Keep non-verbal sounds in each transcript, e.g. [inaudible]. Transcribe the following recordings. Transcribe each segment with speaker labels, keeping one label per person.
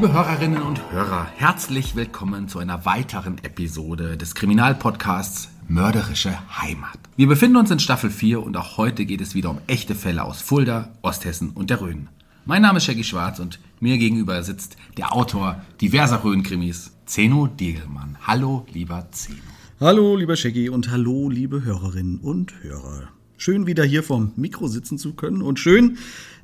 Speaker 1: Liebe Hörerinnen und Hörer, herzlich willkommen zu einer weiteren Episode des Kriminalpodcasts Mörderische Heimat. Wir befinden uns in Staffel 4 und auch heute geht es wieder um echte Fälle aus Fulda, Osthessen und der Rhön. Mein Name ist Shaggy Schwarz und mir gegenüber sitzt der Autor diverser Rhön-Krimis, Zeno Diegelmann. Hallo, lieber Zeno.
Speaker 2: Hallo, lieber Shaggy und hallo, liebe Hörerinnen und Hörer. Schön wieder hier vorm Mikro sitzen zu können und schön,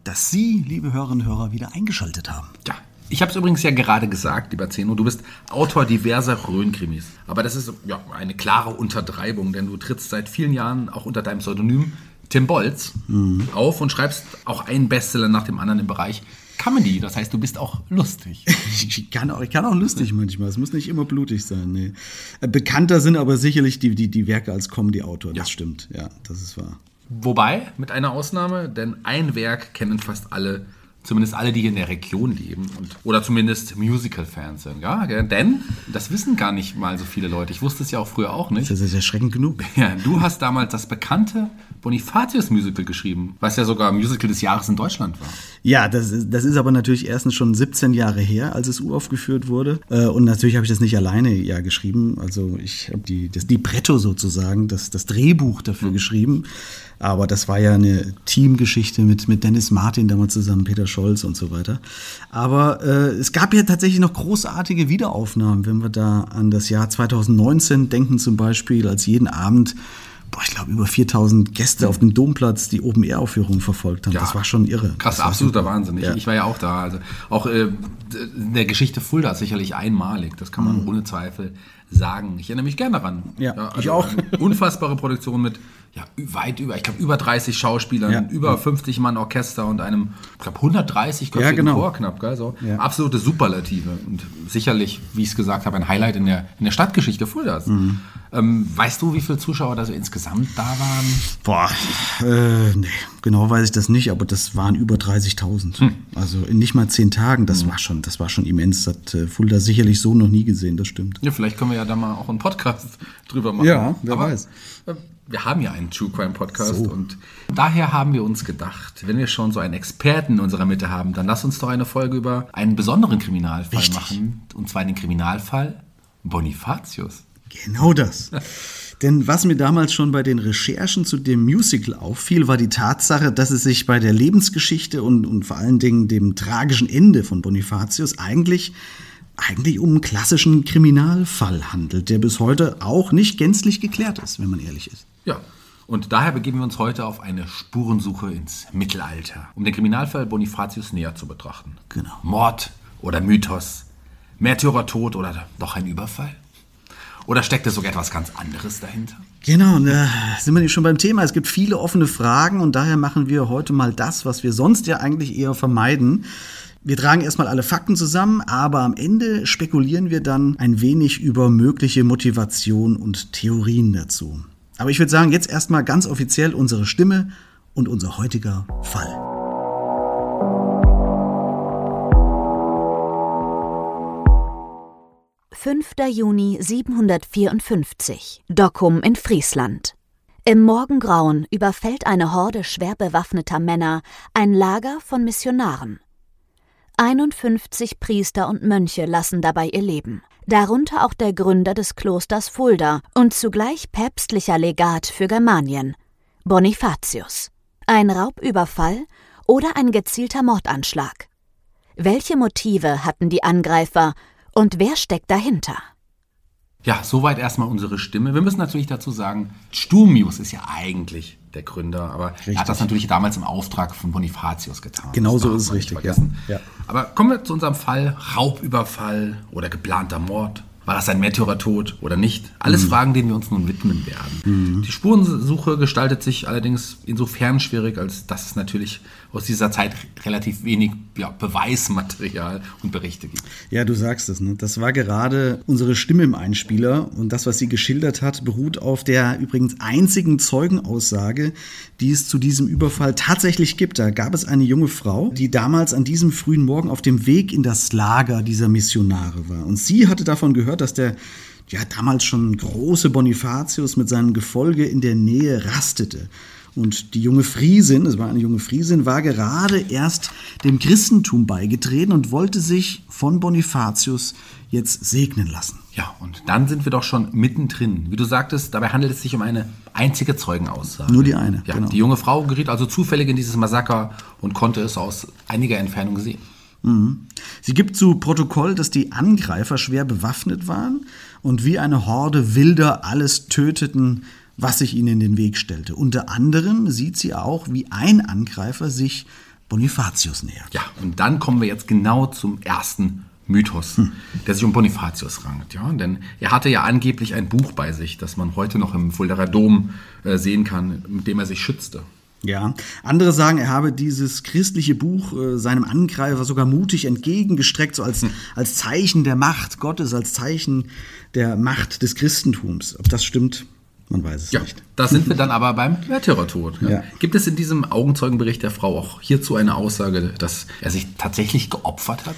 Speaker 2: dass Sie, liebe Hörerinnen und Hörer, wieder eingeschaltet haben.
Speaker 1: Ja, ich habe es übrigens ja gerade gesagt, lieber Zeno, du bist Autor diverser Rhön-Krimis. Aber das ist ja eine klare Untertreibung, denn du trittst seit vielen Jahren auch unter deinem Pseudonym Tim Bolz mhm. auf und schreibst auch einen Bestseller nach dem anderen im Bereich Comedy. Das heißt, du bist auch lustig. [laughs]
Speaker 2: ich, kann auch, ich kann auch lustig manchmal. Es muss nicht immer blutig sein. Nee. Bekannter sind aber sicherlich die, die, die Werke als Comedy-Autor. Das ja. stimmt. Ja, das ist wahr.
Speaker 1: Wobei, mit einer Ausnahme, denn ein Werk kennen fast alle zumindest alle, die hier in der Region leben und, oder zumindest Musical-Fans sind. Ja? Denn das wissen gar nicht mal so viele Leute. Ich wusste es ja auch früher auch nicht.
Speaker 2: Das ist erschreckend genug.
Speaker 1: Ja, du hast damals das bekannte Bonifatius-Musical geschrieben, was ja sogar Musical des Jahres in Deutschland war.
Speaker 2: Ja, das ist, das ist aber natürlich erstens schon 17 Jahre her, als es uraufgeführt wurde. Äh, und natürlich habe ich das nicht alleine ja geschrieben. Also ich habe die, das Libretto sozusagen, das, das Drehbuch dafür mhm. geschrieben. Aber das war ja eine Teamgeschichte mit, mit Dennis Martin damals zusammen, Peter Scholz und so weiter. Aber äh, es gab ja tatsächlich noch großartige Wiederaufnahmen, wenn wir da an das Jahr 2019 denken zum Beispiel, als jeden Abend boah, ich glaube, über 4000 Gäste auf dem Domplatz die Open-Air-Aufführung verfolgt haben. Ja, das war schon irre.
Speaker 1: Krass, absoluter Wahnsinn. Ich, ja. ich, war ja auch da. Also auch äh, in der Geschichte Fulda sicherlich einmalig. Das kann man mhm. ohne Zweifel sagen. Ich erinnere mich gerne daran.
Speaker 2: Ja, ja also ich auch.
Speaker 1: Unfassbare Produktion mit ja, weit über, ich glaube, über 30 Schauspielern, ja. über 50 Mann Orchester und einem, ich glaube, 130
Speaker 2: ja, genau.
Speaker 1: Chor knapp, gell? So. Ja. Absolute Superlative und sicherlich, wie ich es gesagt habe, ein Highlight in der, in der Stadtgeschichte Fuldas. Mhm. Ähm, weißt du, wie viele Zuschauer da so insgesamt da waren?
Speaker 2: Boah, äh, nee, genau weiß ich das nicht, aber das waren über 30.000. Hm. Also in nicht mal zehn Tagen, das hm. war schon, das war schon immens. Das hat äh, Fulda sicherlich so noch nie gesehen, das stimmt.
Speaker 1: Ja, vielleicht können wir ja da mal auch einen Podcast drüber machen.
Speaker 2: Ja, wer aber, weiß.
Speaker 1: Äh, wir haben ja einen True Crime Podcast so. und daher haben wir uns gedacht, wenn wir schon so einen Experten in unserer Mitte haben, dann lass uns doch eine Folge über einen besonderen Kriminalfall Richtig. machen. Und zwar den Kriminalfall Bonifatius.
Speaker 2: Genau das. [laughs] Denn was mir damals schon bei den Recherchen zu dem Musical auffiel, war die Tatsache, dass es sich bei der Lebensgeschichte und, und vor allen Dingen dem tragischen Ende von Bonifatius eigentlich eigentlich um einen klassischen Kriminalfall handelt, der bis heute auch nicht gänzlich geklärt ist, wenn man ehrlich ist.
Speaker 1: Ja, und daher begeben wir uns heute auf eine Spurensuche ins Mittelalter, um den Kriminalfall Bonifatius näher zu betrachten.
Speaker 2: Genau.
Speaker 1: Mord oder Mythos, Märtyrertod oder doch ein Überfall? Oder steckt da sogar etwas ganz anderes dahinter?
Speaker 2: Genau, und da sind wir nicht schon beim Thema. Es gibt viele offene Fragen und daher machen wir heute mal das, was wir sonst ja eigentlich eher vermeiden. Wir tragen erstmal alle Fakten zusammen, aber am Ende spekulieren wir dann ein wenig über mögliche Motivation und Theorien dazu. Aber ich würde sagen, jetzt erstmal ganz offiziell unsere Stimme und unser heutiger Fall.
Speaker 3: 5. Juni 754, Dokkum in Friesland. Im Morgengrauen überfällt eine Horde schwer bewaffneter Männer ein Lager von Missionaren. 51 Priester und Mönche lassen dabei ihr Leben, darunter auch der Gründer des Klosters Fulda und zugleich päpstlicher Legat für Germanien, Bonifatius. Ein Raubüberfall oder ein gezielter Mordanschlag? Welche Motive hatten die Angreifer und wer steckt dahinter?
Speaker 1: Ja, soweit erstmal unsere Stimme. Wir müssen natürlich dazu sagen, Stumius ist ja eigentlich der Gründer, aber richtig. er hat das natürlich damals im Auftrag von Bonifatius getan.
Speaker 2: Genau so ist es richtig, ja.
Speaker 1: ja. Aber kommen wir zu unserem Fall, Raubüberfall oder geplanter Mord. War das ein Märtyrertod oder nicht? Alles mhm. Fragen, denen wir uns nun widmen werden. Mhm. Die Spurensuche gestaltet sich allerdings insofern schwierig, als dass es natürlich aus dieser Zeit relativ wenig ja, Beweismaterial und Berichte gibt.
Speaker 2: Ja, du sagst es. Ne? Das war gerade unsere Stimme im Einspieler und das, was sie geschildert hat, beruht auf der übrigens einzigen Zeugenaussage, die es zu diesem Überfall tatsächlich gibt. Da gab es eine junge Frau, die damals an diesem frühen Morgen auf dem Weg in das Lager dieser Missionare war. Und sie hatte davon gehört, dass der ja damals schon große Bonifatius mit seinem Gefolge in der Nähe rastete. Und die junge Friesin, es war eine junge Friesin, war gerade erst dem Christentum beigetreten und wollte sich von Bonifatius jetzt segnen lassen.
Speaker 1: Ja, und dann sind wir doch schon mittendrin. Wie du sagtest, dabei handelt es sich um eine einzige Zeugenaussage.
Speaker 2: Nur die eine.
Speaker 1: Ja, genau. Die junge Frau geriet also zufällig in dieses Massaker und konnte es aus einiger Entfernung sehen.
Speaker 2: Mhm. Sie gibt zu Protokoll, dass die Angreifer schwer bewaffnet waren und wie eine Horde Wilder alles töteten, was sich ihnen in den Weg stellte. Unter anderem sieht sie auch, wie ein Angreifer sich Bonifatius nähert.
Speaker 1: Ja, und dann kommen wir jetzt genau zum ersten Mythos, hm. der sich um Bonifatius rankt. Ja? Denn er hatte ja angeblich ein Buch bei sich, das man heute noch im Fuldaer Dom äh, sehen kann, mit dem er sich schützte.
Speaker 2: Ja, andere sagen, er habe dieses christliche Buch äh, seinem Angreifer sogar mutig entgegengestreckt, so als, hm. als Zeichen der Macht Gottes, als Zeichen der Macht des Christentums. Ob das stimmt, man weiß es
Speaker 1: ja,
Speaker 2: nicht.
Speaker 1: Da sind wir [laughs] dann aber beim Märtyrertod. Ja. Ja. Gibt es in diesem Augenzeugenbericht der Frau auch hierzu eine Aussage, dass er sich tatsächlich geopfert hat?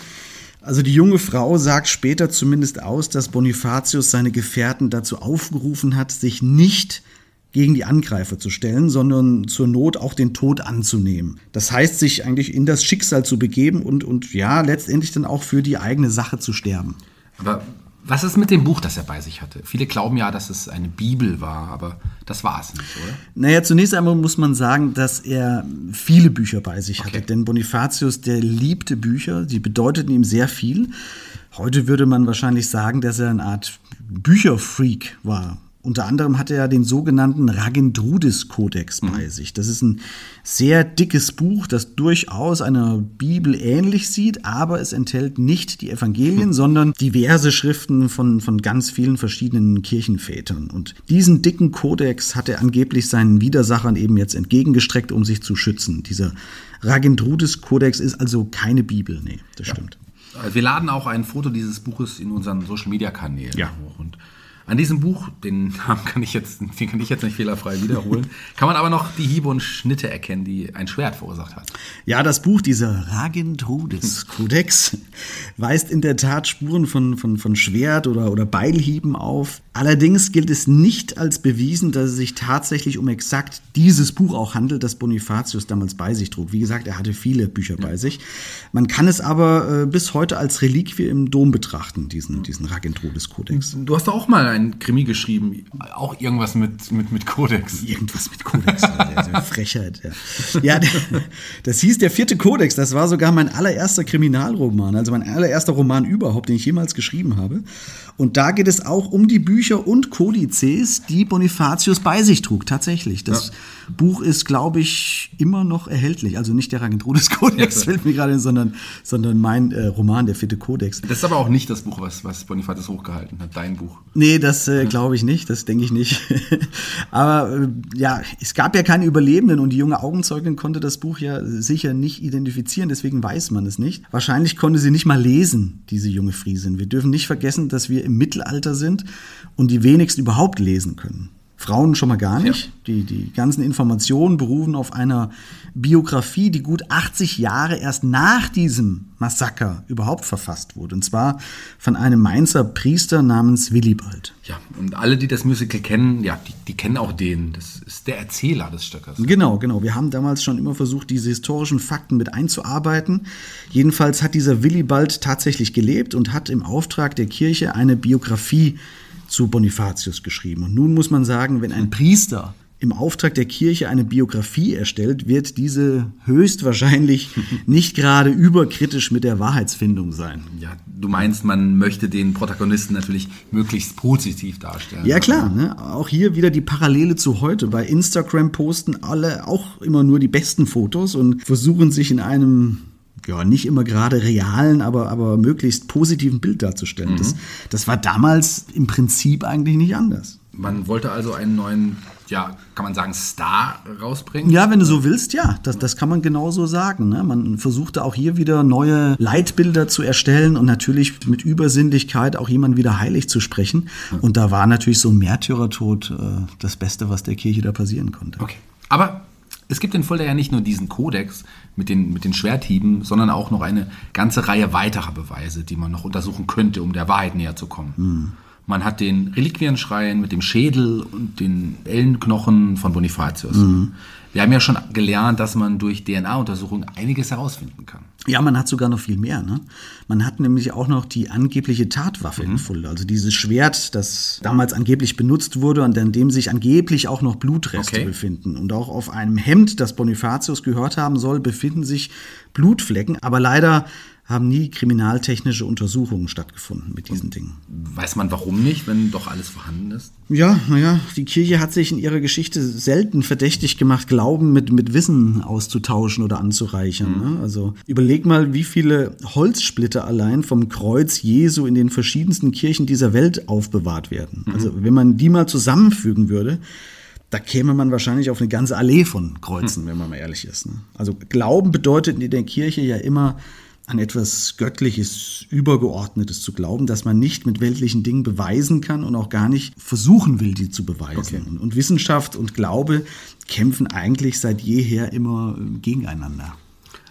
Speaker 2: Also die junge Frau sagt später zumindest aus, dass Bonifatius seine Gefährten dazu aufgerufen hat, sich nicht gegen die Angreifer zu stellen, sondern zur Not auch den Tod anzunehmen. Das heißt, sich eigentlich in das Schicksal zu begeben und, und ja, letztendlich dann auch für die eigene Sache zu sterben.
Speaker 1: Aber was ist mit dem Buch, das er bei sich hatte? Viele glauben ja, dass es eine Bibel war, aber das war es nicht, oder?
Speaker 2: Naja, zunächst einmal muss man sagen, dass er viele Bücher bei sich okay. hatte. Denn Bonifatius, der liebte Bücher, die bedeuteten ihm sehr viel. Heute würde man wahrscheinlich sagen, dass er eine Art Bücherfreak war. Unter anderem hat er den sogenannten Ragendrudis-Kodex mhm. bei sich. Das ist ein sehr dickes Buch, das durchaus einer Bibel ähnlich sieht, aber es enthält nicht die Evangelien, mhm. sondern diverse Schriften von, von ganz vielen verschiedenen Kirchenvätern. Und diesen dicken Kodex hat er angeblich seinen Widersachern eben jetzt entgegengestreckt, um sich zu schützen. Dieser Ragendrudis-Kodex ist also keine Bibel. Nee, das ja. stimmt.
Speaker 1: Wir laden auch ein Foto dieses Buches in unseren Social-Media-Kanälen
Speaker 2: ja.
Speaker 1: hoch. Und an diesem Buch, den Namen kann ich jetzt, den kann ich jetzt nicht fehlerfrei wiederholen, [laughs] kann man aber noch die Hiebe und Schnitte erkennen, die ein Schwert verursacht hat.
Speaker 2: Ja, das Buch, dieser Ragentrudis-Kodex, [laughs] weist in der Tat Spuren von, von, von Schwert- oder, oder Beilhieben auf. Allerdings gilt es nicht als bewiesen, dass es sich tatsächlich um exakt dieses Buch auch handelt, das Bonifatius damals bei sich trug. Wie gesagt, er hatte viele Bücher bei sich. Man kann es aber äh, bis heute als Reliquie im Dom betrachten, diesen, diesen Ragentrudis-Kodex.
Speaker 1: Du hast auch mal ein Krimi geschrieben, auch irgendwas mit, mit, mit Kodex.
Speaker 2: Irgendwas mit Kodex, also [laughs] Frechheit. Ja. ja, [laughs] das hieß der vierte Kodex, das war sogar mein allererster Kriminalroman, also mein allererster Roman überhaupt, den ich jemals geschrieben habe. Und da geht es auch um die Bücher und Kodizes, die Bonifatius bei sich trug, tatsächlich. Das ja. Buch ist, glaube ich, immer noch erhältlich. Also nicht der Ragentrudis-Kodex, ja, fällt mir gerade hin, sondern, sondern mein äh, Roman, der vierte Kodex.
Speaker 1: Das ist aber auch nicht das Buch, was, was Bonifatius hochgehalten hat, dein Buch.
Speaker 2: Nee, das äh, glaube ich nicht, das denke ich nicht. [laughs] aber äh, ja, es gab ja keine Überlebenden und die junge Augenzeugin konnte das Buch ja sicher nicht identifizieren, deswegen weiß man es nicht. Wahrscheinlich konnte sie nicht mal lesen, diese junge Friesin. Wir dürfen nicht vergessen, dass wir im Mittelalter sind und die wenigsten überhaupt lesen können. Frauen schon mal gar nicht. Ja. Die, die ganzen Informationen berufen auf einer Biografie, die gut 80 Jahre erst nach diesem Massaker überhaupt verfasst wurde. Und zwar von einem Mainzer Priester namens Willibald.
Speaker 1: Ja, und alle, die das Musical kennen, ja, die, die kennen auch den. Das ist der Erzähler des Stöckers.
Speaker 2: Genau, genau. Wir haben damals schon immer versucht, diese historischen Fakten mit einzuarbeiten. Jedenfalls hat dieser Willibald tatsächlich gelebt und hat im Auftrag der Kirche eine Biografie zu Bonifatius geschrieben. Und nun muss man sagen, wenn ein Priester im Auftrag der Kirche eine Biografie erstellt, wird diese höchstwahrscheinlich [laughs] nicht gerade überkritisch mit der Wahrheitsfindung sein.
Speaker 1: Ja, du meinst, man möchte den Protagonisten natürlich möglichst positiv darstellen.
Speaker 2: Ja klar, ne? auch hier wieder die Parallele zu heute. Bei Instagram posten alle auch immer nur die besten Fotos und versuchen sich in einem ja, nicht immer gerade realen, aber, aber möglichst positiven Bild darzustellen. Mhm. Das, das war damals im Prinzip eigentlich nicht anders.
Speaker 1: Man wollte also einen neuen, ja, kann man sagen, Star rausbringen?
Speaker 2: Ja, wenn du so willst, ja, das, das kann man genauso sagen. Ne? Man versuchte auch hier wieder neue Leitbilder zu erstellen und natürlich mit Übersinnlichkeit auch jemanden wieder heilig zu sprechen. Und da war natürlich so ein Märtyrertod äh, das Beste, was der Kirche da passieren konnte.
Speaker 1: Okay. Aber es gibt in Fulda ja nicht nur diesen Kodex mit den, mit den Schwerthieben, sondern auch noch eine ganze Reihe weiterer Beweise, die man noch untersuchen könnte, um der Wahrheit näher zu kommen. Mhm. Man hat den Reliquienschrein mit dem Schädel und den Ellenknochen von Bonifatius. Mhm. Wir haben ja schon gelernt, dass man durch DNA-Untersuchungen einiges herausfinden kann.
Speaker 2: Ja, man hat sogar noch viel mehr. Ne? Man hat nämlich auch noch die angebliche Tatwaffe mhm. in Fulda. Also dieses Schwert, das damals angeblich benutzt wurde und an dem sich angeblich auch noch Blutreste okay. befinden. Und auch auf einem Hemd, das Bonifatius gehört haben soll, befinden sich Blutflecken. Aber leider haben nie kriminaltechnische Untersuchungen stattgefunden mit diesen Dingen.
Speaker 1: Weiß man warum nicht, wenn doch alles vorhanden ist?
Speaker 2: Ja, naja, die Kirche hat sich in ihrer Geschichte selten verdächtig gemacht, Glauben mit, mit Wissen auszutauschen oder anzureichern. Mhm. Ne? Also überleg mal, wie viele Holzsplitter allein vom Kreuz Jesu in den verschiedensten Kirchen dieser Welt aufbewahrt werden. Mhm. Also wenn man die mal zusammenfügen würde, da käme man wahrscheinlich auf eine ganze Allee von Kreuzen, mhm. wenn man mal ehrlich ist. Ne? Also Glauben bedeutet in der Kirche ja immer an etwas Göttliches, Übergeordnetes zu glauben, dass man nicht mit weltlichen Dingen beweisen kann und auch gar nicht versuchen will, die zu beweisen. Okay. Und Wissenschaft und Glaube kämpfen eigentlich seit jeher immer gegeneinander.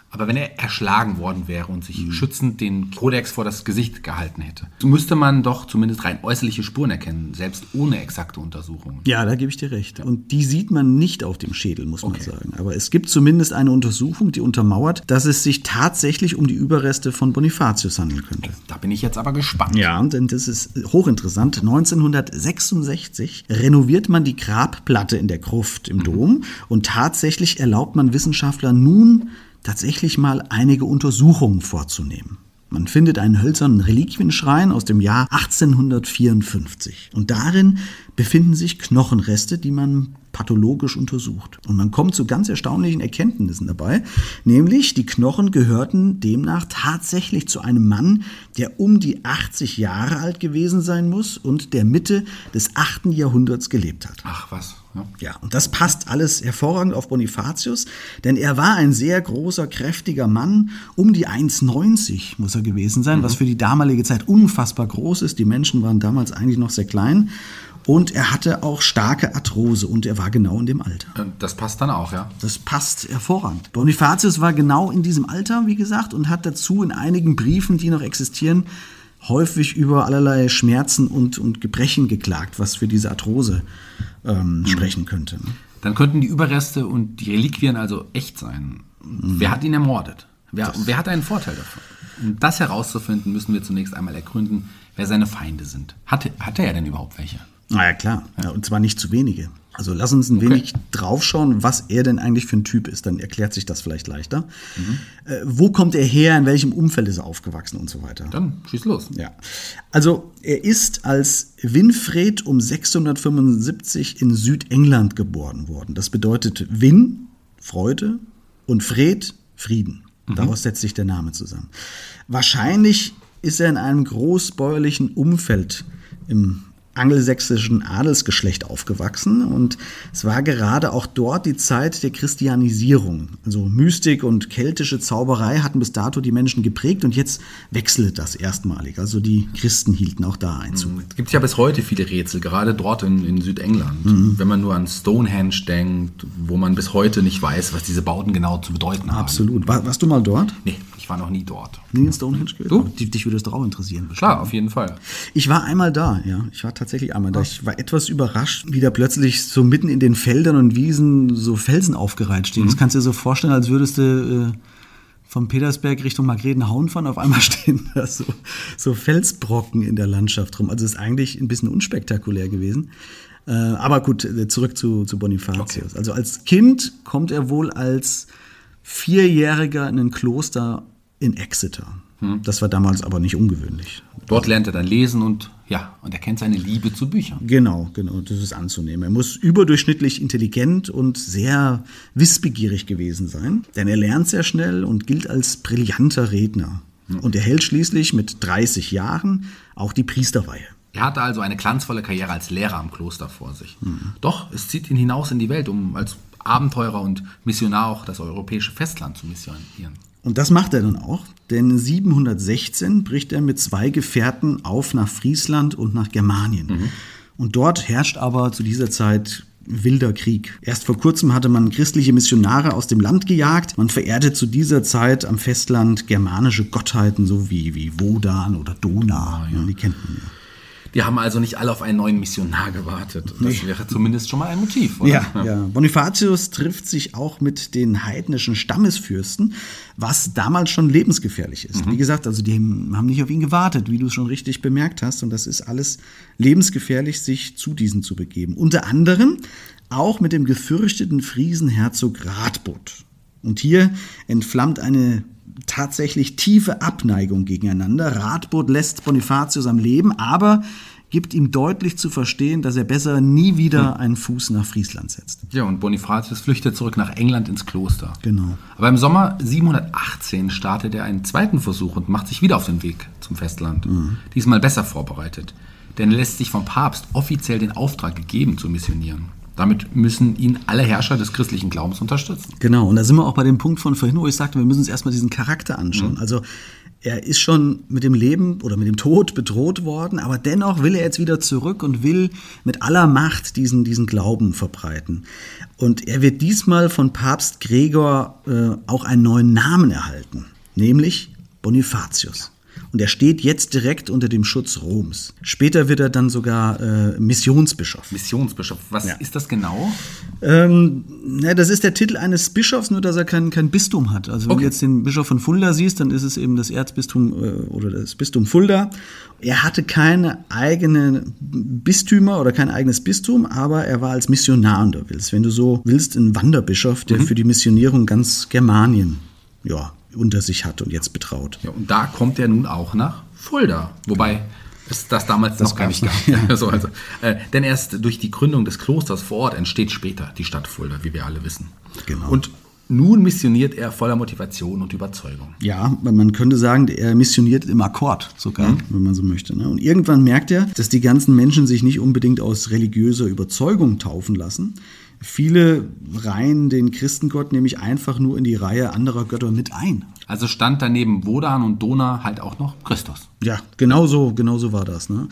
Speaker 1: Aber wenn er erschlagen worden wäre und sich mhm. schützend den Kodex vor das Gesicht gehalten hätte, müsste man doch zumindest rein äußerliche Spuren erkennen, selbst ohne exakte Untersuchungen.
Speaker 2: Ja, da gebe ich dir recht. Und die sieht man nicht auf dem Schädel, muss man okay. sagen. Aber es gibt zumindest eine Untersuchung, die untermauert, dass es sich tatsächlich um die Überreste von Bonifatius handeln könnte.
Speaker 1: Da bin ich jetzt aber gespannt.
Speaker 2: Ja, denn das ist hochinteressant. 1966 renoviert man die Grabplatte in der Gruft im mhm. Dom und tatsächlich erlaubt man Wissenschaftlern nun tatsächlich mal einige Untersuchungen vorzunehmen. Man findet einen hölzernen Reliquienschrein aus dem Jahr 1854 und darin befinden sich Knochenreste, die man pathologisch untersucht. Und man kommt zu ganz erstaunlichen Erkenntnissen dabei, nämlich die Knochen gehörten demnach tatsächlich zu einem Mann, der um die 80 Jahre alt gewesen sein muss und der Mitte des 8. Jahrhunderts gelebt hat.
Speaker 1: Ach was.
Speaker 2: Ja. und das passt alles hervorragend auf Bonifatius, denn er war ein sehr großer, kräftiger Mann, um die 1,90 muss er gewesen sein, mhm. was für die damalige Zeit unfassbar groß ist. Die Menschen waren damals eigentlich noch sehr klein. Und er hatte auch starke Arthrose und er war genau in dem Alter.
Speaker 1: Das passt dann auch, ja?
Speaker 2: Das passt hervorragend. Bonifatius war genau in diesem Alter, wie gesagt, und hat dazu in einigen Briefen, die noch existieren, häufig über allerlei Schmerzen und, und Gebrechen geklagt, was für diese Arthrose ähm, mhm. sprechen könnte. Ne?
Speaker 1: Dann könnten die Überreste und die Reliquien also echt sein. Mhm. Wer hat ihn ermordet? Wer, wer hat einen Vorteil davon? Um das herauszufinden, müssen wir zunächst einmal ergründen, wer seine Feinde sind. Hat, hat er denn überhaupt welche?
Speaker 2: Na ja, klar. Ja, und zwar nicht zu wenige. Also lass uns ein okay. wenig draufschauen, was er denn eigentlich für ein Typ ist. Dann erklärt sich das vielleicht leichter. Mhm. Äh, wo kommt er her? In welchem Umfeld ist er aufgewachsen und so weiter?
Speaker 1: Dann schieß los.
Speaker 2: Ja. Also er ist als Winfried um 675 in Südengland geboren worden. Das bedeutet Win Freude und Fred, Frieden. Daraus setzt sich der Name zusammen. Wahrscheinlich ist er in einem großbäuerlichen Umfeld im angelsächsischen Adelsgeschlecht aufgewachsen und es war gerade auch dort die Zeit der Christianisierung. Also Mystik und keltische Zauberei hatten bis dato die Menschen geprägt und jetzt wechselte das erstmalig. Also die Christen hielten auch da Einzug.
Speaker 1: Es gibt ja bis heute viele Rätsel, gerade dort in, in Südengland. Wenn man nur an Stonehenge denkt, wo man bis heute nicht weiß, was diese Bauten genau zu bedeuten haben.
Speaker 2: Absolut. War, warst du mal dort?
Speaker 1: Nee, ich war noch nie dort.
Speaker 2: Nie in Stonehenge gewesen?
Speaker 1: Du?
Speaker 2: Dich, würde das doch auch interessieren. bestimmt.
Speaker 1: Klar, auf jeden Fall.
Speaker 2: Ich war einmal da, ja. Ich war tatsächlich einmal da. Ich war etwas überrascht, wie da plötzlich so mitten in den Feldern und Wiesen so Felsen aufgereiht stehen. Das kannst du dir so vorstellen, als würdest du äh, vom Petersberg Richtung Margretenhauen fahren. Auf einmal [laughs] stehen da so, so Felsbrocken in der Landschaft rum. Also es ist eigentlich ein bisschen unspektakulär gewesen. Äh, aber gut, äh, zurück zu, zu Bonifatius. Also als Kind kommt er wohl als Vierjähriger in ein Kloster in Exeter. Das war damals aber nicht ungewöhnlich.
Speaker 1: Dort lernt er dann lesen und ja, und er kennt seine Liebe zu Büchern.
Speaker 2: Genau, genau, das ist anzunehmen. Er muss überdurchschnittlich intelligent und sehr wissbegierig gewesen sein, denn er lernt sehr schnell und gilt als brillanter Redner. Und er hält schließlich mit 30 Jahren auch die Priesterweihe.
Speaker 1: Er hatte also eine glanzvolle Karriere als Lehrer am Kloster vor sich. Doch es zieht ihn hinaus in die Welt, um als Abenteurer und Missionar auch das europäische Festland zu missionieren.
Speaker 2: Und das macht er dann auch, denn 716 bricht er mit zwei Gefährten auf nach Friesland und nach Germanien. Und dort herrscht aber zu dieser Zeit wilder Krieg. Erst vor kurzem hatte man christliche Missionare aus dem Land gejagt. Man verehrte zu dieser Zeit am Festland germanische Gottheiten, so wie, wie Wodan oder Dona. ja. Die kennt man ja.
Speaker 1: Die haben also nicht alle auf einen neuen Missionar gewartet. Das wäre zumindest schon mal ein Motiv, oder?
Speaker 2: Ja, ja. Bonifatius trifft sich auch mit den heidnischen Stammesfürsten, was damals schon lebensgefährlich ist. Wie gesagt, also die haben nicht auf ihn gewartet, wie du es schon richtig bemerkt hast. Und das ist alles lebensgefährlich, sich zu diesen zu begeben. Unter anderem auch mit dem gefürchteten Friesenherzog Radbot. Und hier entflammt eine tatsächlich tiefe Abneigung gegeneinander. Radbot lässt Bonifatius am Leben, aber gibt ihm deutlich zu verstehen, dass er besser nie wieder einen Fuß nach Friesland setzt.
Speaker 1: Ja, und Bonifatius flüchtet zurück nach England ins Kloster.
Speaker 2: Genau.
Speaker 1: Aber im Sommer 718 startet er einen zweiten Versuch und macht sich wieder auf den Weg zum Festland. Diesmal besser vorbereitet. Denn er lässt sich vom Papst offiziell den Auftrag gegeben, zu missionieren. Damit müssen ihn alle Herrscher des christlichen Glaubens unterstützen.
Speaker 2: Genau, und da sind wir auch bei dem Punkt von vorhin, wo ich sagte, wir müssen uns erstmal diesen Charakter anschauen. Also er ist schon mit dem Leben oder mit dem Tod bedroht worden, aber dennoch will er jetzt wieder zurück und will mit aller Macht diesen, diesen Glauben verbreiten. Und er wird diesmal von Papst Gregor äh, auch einen neuen Namen erhalten, nämlich Bonifatius. Und er steht jetzt direkt unter dem Schutz Roms. Später wird er dann sogar äh, Missionsbischof.
Speaker 1: Missionsbischof, was
Speaker 2: Ja.
Speaker 1: ist das genau?
Speaker 2: Ähm, na, das ist der Titel eines Bischofs, nur dass er kein, kein Bistum hat. Also wenn
Speaker 1: Okay.
Speaker 2: du jetzt den Bischof von Fulda siehst, dann ist es eben das Erzbistum äh, oder das Bistum Fulda. Er hatte keine eigenen Bistümer oder kein eigenes Bistum, aber er war als Missionar unterwegs. Wenn du so willst, ein Wanderbischof, der für die Missionierung ganz Germanien ja, unter sich hat und jetzt betraut.
Speaker 1: Ja, und da kommt er nun auch nach Fulda. Wobei es das damals noch gar nicht gab. [laughs] so, also, äh, denn erst durch die Gründung des Klosters vor Ort entsteht später die Stadt Fulda, wie wir alle wissen.
Speaker 2: Genau.
Speaker 1: Und nun missioniert er voller Motivation und Überzeugung.
Speaker 2: Ja, man könnte sagen, er missioniert im Akkord sogar, wenn man so möchte. Ne? Und irgendwann merkt er, dass die ganzen Menschen sich nicht unbedingt aus religiöser Überzeugung taufen lassen. Viele reihen den Christengott nämlich einfach nur in die Reihe anderer Götter mit ein.
Speaker 1: Also stand daneben Wodan und Dona halt auch noch Christus.
Speaker 2: Ja, genau so, genau so war das. Ne?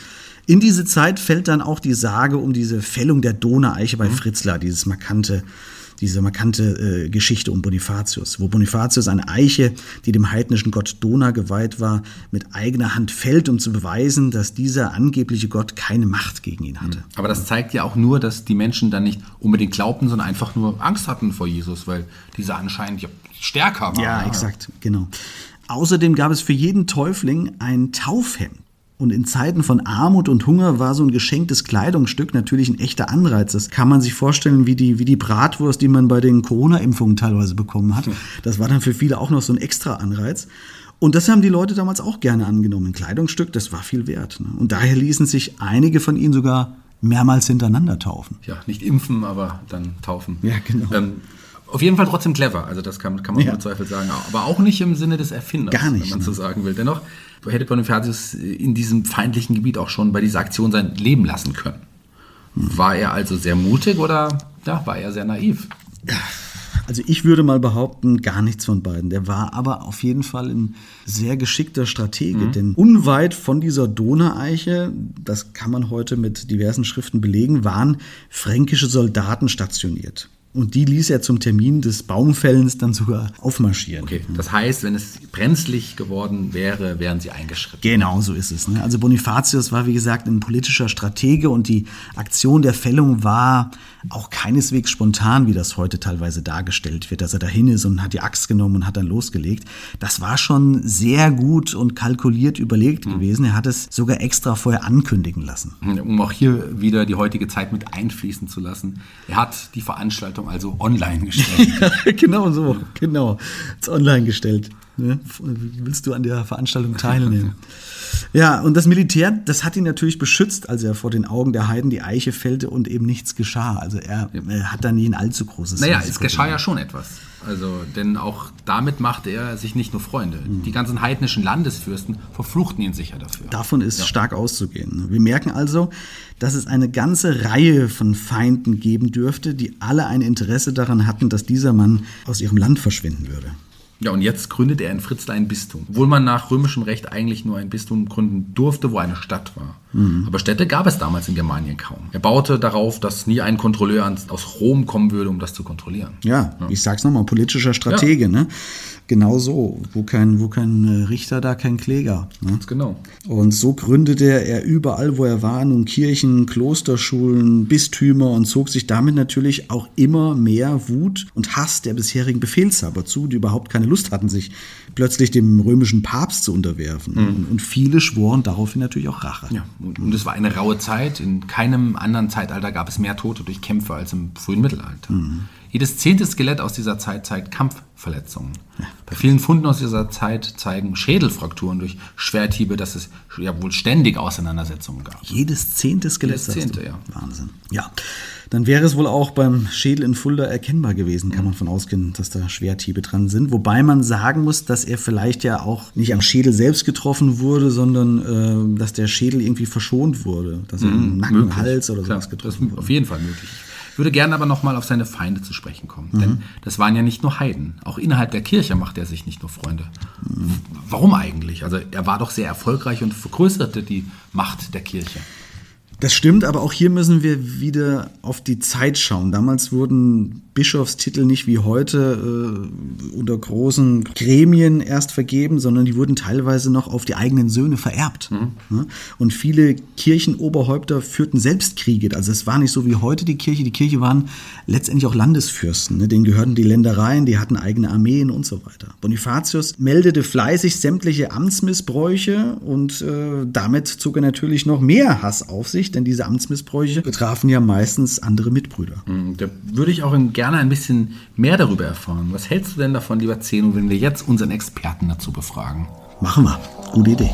Speaker 2: In diese Zeit fällt dann auch die Sage um diese Fällung der Donaueiche bei Fritzlar, dieses markante, diese markante äh, Geschichte um Bonifatius, wo Bonifatius eine Eiche, die dem heidnischen Gott Dona geweiht war, mit eigener Hand fällt, um zu beweisen, dass dieser angebliche Gott keine Macht gegen ihn hatte.
Speaker 1: Aber das zeigt ja auch nur, dass die Menschen dann nicht unbedingt glaubten, sondern einfach nur Angst hatten vor Jesus, weil dieser anscheinend ja stärker war.
Speaker 2: Ja, exakt, genau. Außerdem gab es für jeden Täufling ein Taufhemd. Und in Zeiten von Armut und Hunger war so ein geschenktes Kleidungsstück natürlich ein echter Anreiz. Das kann man sich vorstellen wie die, wie die Bratwurst, die man bei den Corona-Impfungen teilweise bekommen hat. Das war dann für viele auch noch so ein extra Anreiz. Und das haben die Leute damals auch gerne angenommen. Ein Kleidungsstück, das war viel wert. Ne? Und daher ließen sich einige von ihnen sogar mehrmals hintereinander taufen.
Speaker 1: Ja, nicht impfen, aber dann taufen.
Speaker 2: Ja, genau.
Speaker 1: Ähm, Auf jeden Fall trotzdem clever, also das kann, kann man
Speaker 2: Ja.
Speaker 1: ohne Zweifel sagen. Aber auch nicht im Sinne des Erfinders,
Speaker 2: Gar nicht,
Speaker 1: wenn man
Speaker 2: ne?
Speaker 1: so sagen will. Dennoch hätte Bonifatius in diesem feindlichen Gebiet auch schon bei dieser Aktion sein Leben lassen können. War er also sehr mutig oder ja, war er sehr naiv?
Speaker 2: Also ich würde mal behaupten, gar nichts von beiden. Der war aber auf jeden Fall ein sehr geschickter Stratege, denn unweit von dieser Donaueiche, das kann man heute mit diversen Schriften belegen, waren fränkische Soldaten stationiert. Und die ließ er zum Termin des Baumfällens dann sogar aufmarschieren.
Speaker 1: Okay, das heißt, wenn es brenzlig geworden wäre, wären sie eingeschritten.
Speaker 2: Genau so ist es. Ne? Also Bonifatius war, wie gesagt, ein politischer Stratege und die Aktion der Fällung war auch keineswegs spontan, wie das heute teilweise dargestellt wird, dass er dahin ist und hat die Axt genommen und hat dann losgelegt. Das war schon sehr gut und kalkuliert überlegt gewesen. Er hat es sogar extra vorher ankündigen lassen.
Speaker 1: Um auch hier wieder die heutige Zeit mit einfließen zu lassen. Er hat die Veranstaltung also online gestellt. [laughs]
Speaker 2: genau so, genau. Ist online gestellt. Ne? Willst du an der Veranstaltung teilnehmen? [laughs] Ja, und das Militär, das hat ihn natürlich beschützt, als er vor den Augen der Heiden die Eiche fällte und eben nichts geschah. Also er, er hat da nie ein allzu großes
Speaker 1: Naja,
Speaker 2: Risiko
Speaker 1: es geschah ja schon etwas. Also, denn auch damit machte er sich nicht nur Freunde. Die ganzen heidnischen Landesfürsten verfluchten ihn sicher dafür.
Speaker 2: Davon ist stark auszugehen. Wir merken also, dass es eine ganze Reihe von Feinden geben dürfte, die alle ein Interesse daran hatten, dass dieser Mann aus ihrem Land verschwinden würde.
Speaker 1: Ja, und jetzt gründet er in Fritzlar ein Bistum. Obwohl man nach römischem Recht eigentlich nur ein Bistum gründen durfte, wo eine Stadt war. Aber Städte gab es damals in Germanien kaum. Er baute darauf, dass nie ein Kontrolleur aus Rom kommen würde, um das zu kontrollieren.
Speaker 2: Ja, ich sag's nochmal, politischer Stratege, ne? Genau so. Wo kein, wo kein äh, Richter, da kein Kläger. Ne?
Speaker 1: Ganz genau.
Speaker 2: Und so gründete er überall, wo er war, nun Kirchen, Klosterschulen, Bistümer und zog sich damit natürlich auch immer mehr Wut und Hass der bisherigen Befehlshaber zu, die überhaupt keine Lust hatten, sich plötzlich dem römischen Papst zu unterwerfen. Und, und viele schworen daraufhin natürlich auch Rache.
Speaker 1: Ja, und, und es war eine raue Zeit. In keinem anderen Zeitalter gab es mehr Tote durch Kämpfe als im frühen Mittelalter. Jedes zehnte Skelett aus dieser Zeit zeigt Kampfverletzungen. Bei vielen Funden aus dieser Zeit zeigen Schädelfrakturen durch Schwerthiebe, dass es ja wohl ständig Auseinandersetzungen gab.
Speaker 2: Jedes zehnte Skelett.
Speaker 1: Jedes zehnte, ja.
Speaker 2: Wahnsinn. Ja. Dann wäre es wohl auch beim Schädel in Fulda erkennbar gewesen, kann man von ausgehen, dass da Schwerthiebe dran sind. Wobei man sagen muss, dass er vielleicht ja auch nicht am Schädel selbst getroffen wurde, sondern äh, dass der Schädel irgendwie verschont wurde. Dass er im Nacken,
Speaker 1: Möglich.
Speaker 2: Hals oder
Speaker 1: Klar,
Speaker 2: sowas
Speaker 1: das
Speaker 2: getroffen
Speaker 1: ist
Speaker 2: wurde.
Speaker 1: auf jeden Fall möglich. Ich würde gerne aber nochmal auf seine Feinde zu sprechen kommen.
Speaker 2: Mhm.
Speaker 1: Denn das waren ja nicht nur Heiden. Auch innerhalb der Kirche machte er sich nicht nur Freunde. Warum eigentlich? Also er war doch sehr erfolgreich und vergrößerte die Macht der Kirche.
Speaker 2: Das stimmt, aber auch hier müssen wir wieder auf die Zeit schauen. Damals wurden Bischofstitel nicht wie heute äh, unter großen Gremien erst vergeben, sondern die wurden teilweise noch auf die eigenen Söhne vererbt. Ja? Und viele Kirchenoberhäupter führten selbst Kriege. Also es war nicht so wie heute die Kirche. Die Kirche waren letztendlich auch Landesfürsten. Ne? Denen gehörten die Ländereien, die hatten eigene Armeen und so weiter. Bonifatius meldete fleißig sämtliche Amtsmissbräuche und äh, damit zog er natürlich noch mehr Hass auf sich, denn diese Amtsmissbräuche betrafen ja meistens andere Mitbrüder.
Speaker 1: Hm, Da würde ich auch gerne ein bisschen mehr darüber erfahren. Was hältst du denn davon, lieber Zeno, wenn wir jetzt unseren Experten dazu befragen?
Speaker 2: Machen wir. Gute Idee.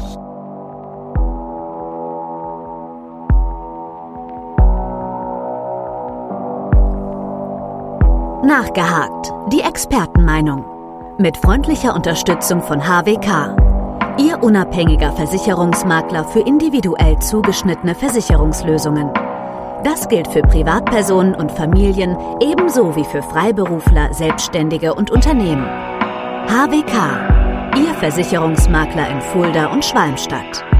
Speaker 3: Nachgehakt. Die Expertenmeinung. Mit freundlicher Unterstützung von HWK. Ihr unabhängiger Versicherungsmakler für individuell zugeschnittene Versicherungslösungen. Das gilt für Privatpersonen und Familien ebenso wie für Freiberufler, Selbstständige und Unternehmen. HWK. Ihr Versicherungsmakler in Fulda und Schwalmstadt.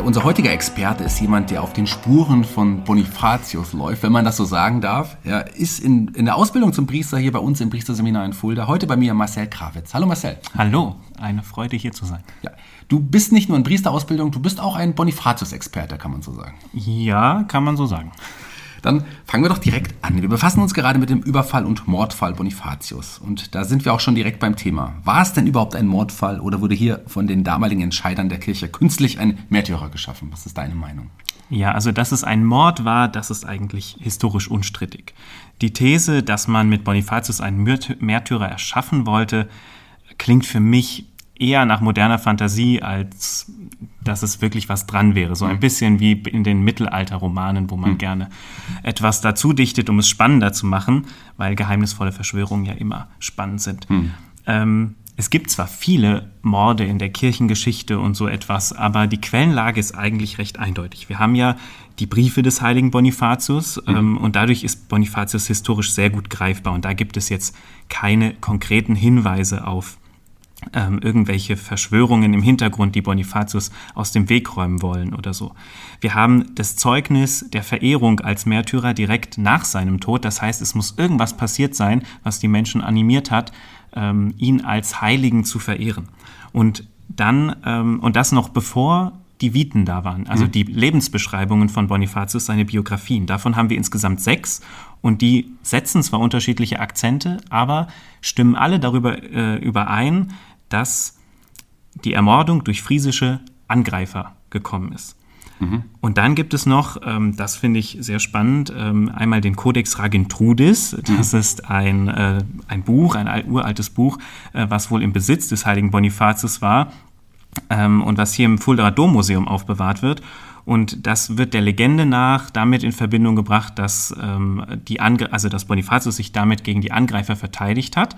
Speaker 1: Ja, unser heutiger Experte ist jemand, der auf den Spuren von Bonifatius läuft, wenn man das so sagen darf. Er ist in, in der Ausbildung zum Priester hier bei uns im Priesterseminar in Fulda. Heute bei mir Marcel Krawitz. Hallo Marcel.
Speaker 4: Hallo, eine Freude hier zu sein.
Speaker 1: Ja, du bist nicht nur in Priesterausbildung, du bist auch ein Bonifatius-Experte, kann man so sagen.
Speaker 4: Ja, kann man so sagen.
Speaker 1: Dann fangen wir doch direkt an. Wir befassen uns gerade mit dem Überfall und Mordfall Bonifatius. Und da sind wir auch schon direkt beim Thema. War es denn überhaupt ein Mordfall oder wurde hier von den damaligen Entscheidern der Kirche künstlich ein Märtyrer geschaffen? Was ist deine Meinung?
Speaker 4: Ja, also dass es ein Mord war, das ist eigentlich historisch unstrittig. Die These, dass man mit Bonifatius einen Märtyrer erschaffen wollte, klingt für mich eher nach moderner Fantasie, als dass es wirklich was dran wäre. So ein bisschen wie in den Mittelalterromanen, wo man mhm. gerne etwas dazu dichtet, um es spannender zu machen, weil geheimnisvolle Verschwörungen ja immer spannend sind. Mhm. Ähm, es gibt zwar viele Morde in der Kirchengeschichte und so etwas, aber die Quellenlage ist eigentlich recht eindeutig. Wir haben ja die Briefe des heiligen Bonifatius mhm. ähm, und dadurch ist Bonifatius historisch sehr gut greifbar und da gibt es jetzt keine konkreten Hinweise auf ähm, irgendwelche Verschwörungen im Hintergrund, die Bonifatius aus dem Weg räumen wollen oder so. Wir haben das Zeugnis der Verehrung als Märtyrer direkt nach seinem Tod. Das heißt, es muss irgendwas passiert sein, was die Menschen animiert hat, ähm, ihn als Heiligen zu verehren. Und dann, ähm, und das noch bevor die Viten da waren, also mhm. die Lebensbeschreibungen von Bonifatius, seine Biografien. Davon haben wir insgesamt sechs und die setzen zwar unterschiedliche Akzente, aber stimmen alle darüber äh, überein, dass die Ermordung durch friesische Angreifer gekommen ist. Mhm. Und dann gibt es noch, ähm, das finde ich sehr spannend, ähm, einmal den Codex Ragintrudis. Das mhm. ist ein, äh, ein Buch, ein uraltes Buch, äh, was wohl im Besitz des heiligen Bonifatius war ähm, und was hier im Fuldaer Dommuseum aufbewahrt wird. Und das wird der Legende nach damit in Verbindung gebracht, dass, ähm, die Angr also dass Bonifatius sich damit gegen die Angreifer verteidigt hat.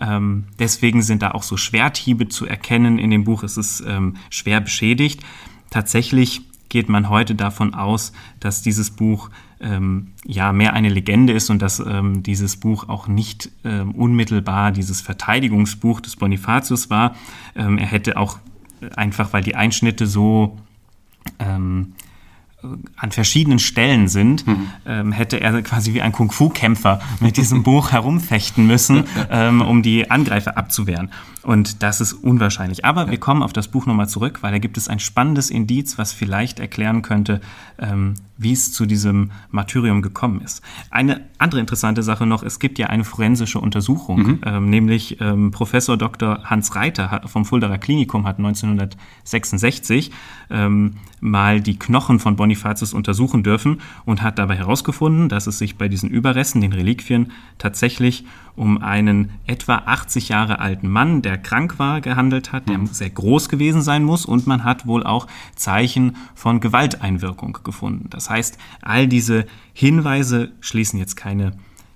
Speaker 4: Ähm, deswegen sind da auch so Schwerthiebe zu erkennen. In dem Buch ist es ähm, schwer beschädigt. Tatsächlich geht man heute davon aus, dass dieses Buch ähm, ja mehr eine Legende ist und dass ähm, dieses Buch auch nicht ähm, unmittelbar dieses Verteidigungsbuch des Bonifatius war. Ähm, er hätte auch einfach, weil die Einschnitte so ähm, an verschiedenen Stellen sind, mhm. ähm, hätte er quasi wie ein Kung-Fu-Kämpfer mit diesem [laughs] Buch herumfechten müssen, ähm, um die Angreifer abzuwehren. Und das ist unwahrscheinlich. Aber wir kommen auf das Buch nochmal zurück, weil da gibt es ein spannendes Indiz, was vielleicht erklären könnte, ähm, wie es zu diesem Martyrium gekommen ist. Eine andere interessante Sache noch, es gibt ja eine forensische Untersuchung, mhm. ähm, nämlich ähm, Professor Dr. Hans Reiter vom Fuldaer Klinikum hat 1966 ähm, mal die Knochen von Bonifatius untersuchen dürfen und hat dabei herausgefunden, dass es sich bei diesen Überresten, den Reliquien, tatsächlich um einen etwa 80 Jahre alten Mann, der krank war, gehandelt hat, der mhm. sehr groß gewesen sein muss und man hat wohl auch Zeichen von Gewalteinwirkung gefunden. Das heißt, all diese Hinweise schließen jetzt keine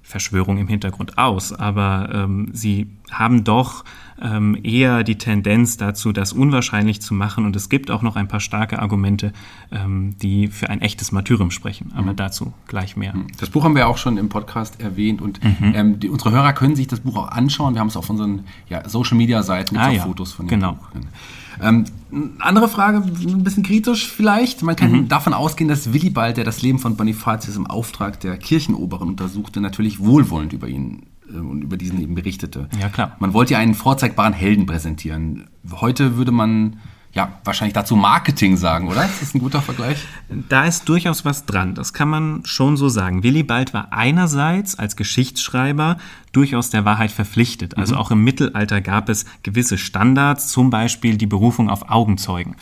Speaker 4: Verschwörung im Hintergrund aus, aber ähm, sie haben doch ähm, eher die Tendenz dazu, das unwahrscheinlich zu machen. Und es gibt auch noch ein paar starke Argumente, ähm, die für ein echtes Martyrium sprechen. Aber mhm. dazu gleich mehr. Mhm.
Speaker 1: Das Buch haben wir auch schon im Podcast erwähnt und mhm. ähm, die, unsere Hörer können sich das Buch auch anschauen. Wir haben es auf unseren ja, Social Media Seiten
Speaker 4: mit
Speaker 1: ah,
Speaker 4: ja.
Speaker 1: Fotos von
Speaker 4: dem genau.
Speaker 1: Buch. Ähm, andere Frage, ein bisschen kritisch vielleicht. Man kann mhm. davon ausgehen, dass Willibald, der das Leben von Bonifatius im Auftrag der Kirchenoberen untersuchte, natürlich wohlwollend über ihn äh, und über diesen eben berichtete.
Speaker 4: Ja, klar.
Speaker 1: Man wollte ja einen vorzeigbaren Helden präsentieren. Heute würde man ja, wahrscheinlich dazu Marketing sagen, oder? Ist das ein guter Vergleich?
Speaker 4: Da ist durchaus was dran. Das kann man schon so sagen. Willibald war einerseits als Geschichtsschreiber durchaus der Wahrheit verpflichtet. Also mhm. auch im Mittelalter gab es gewisse Standards, zum Beispiel die Berufung auf Augenzeugen.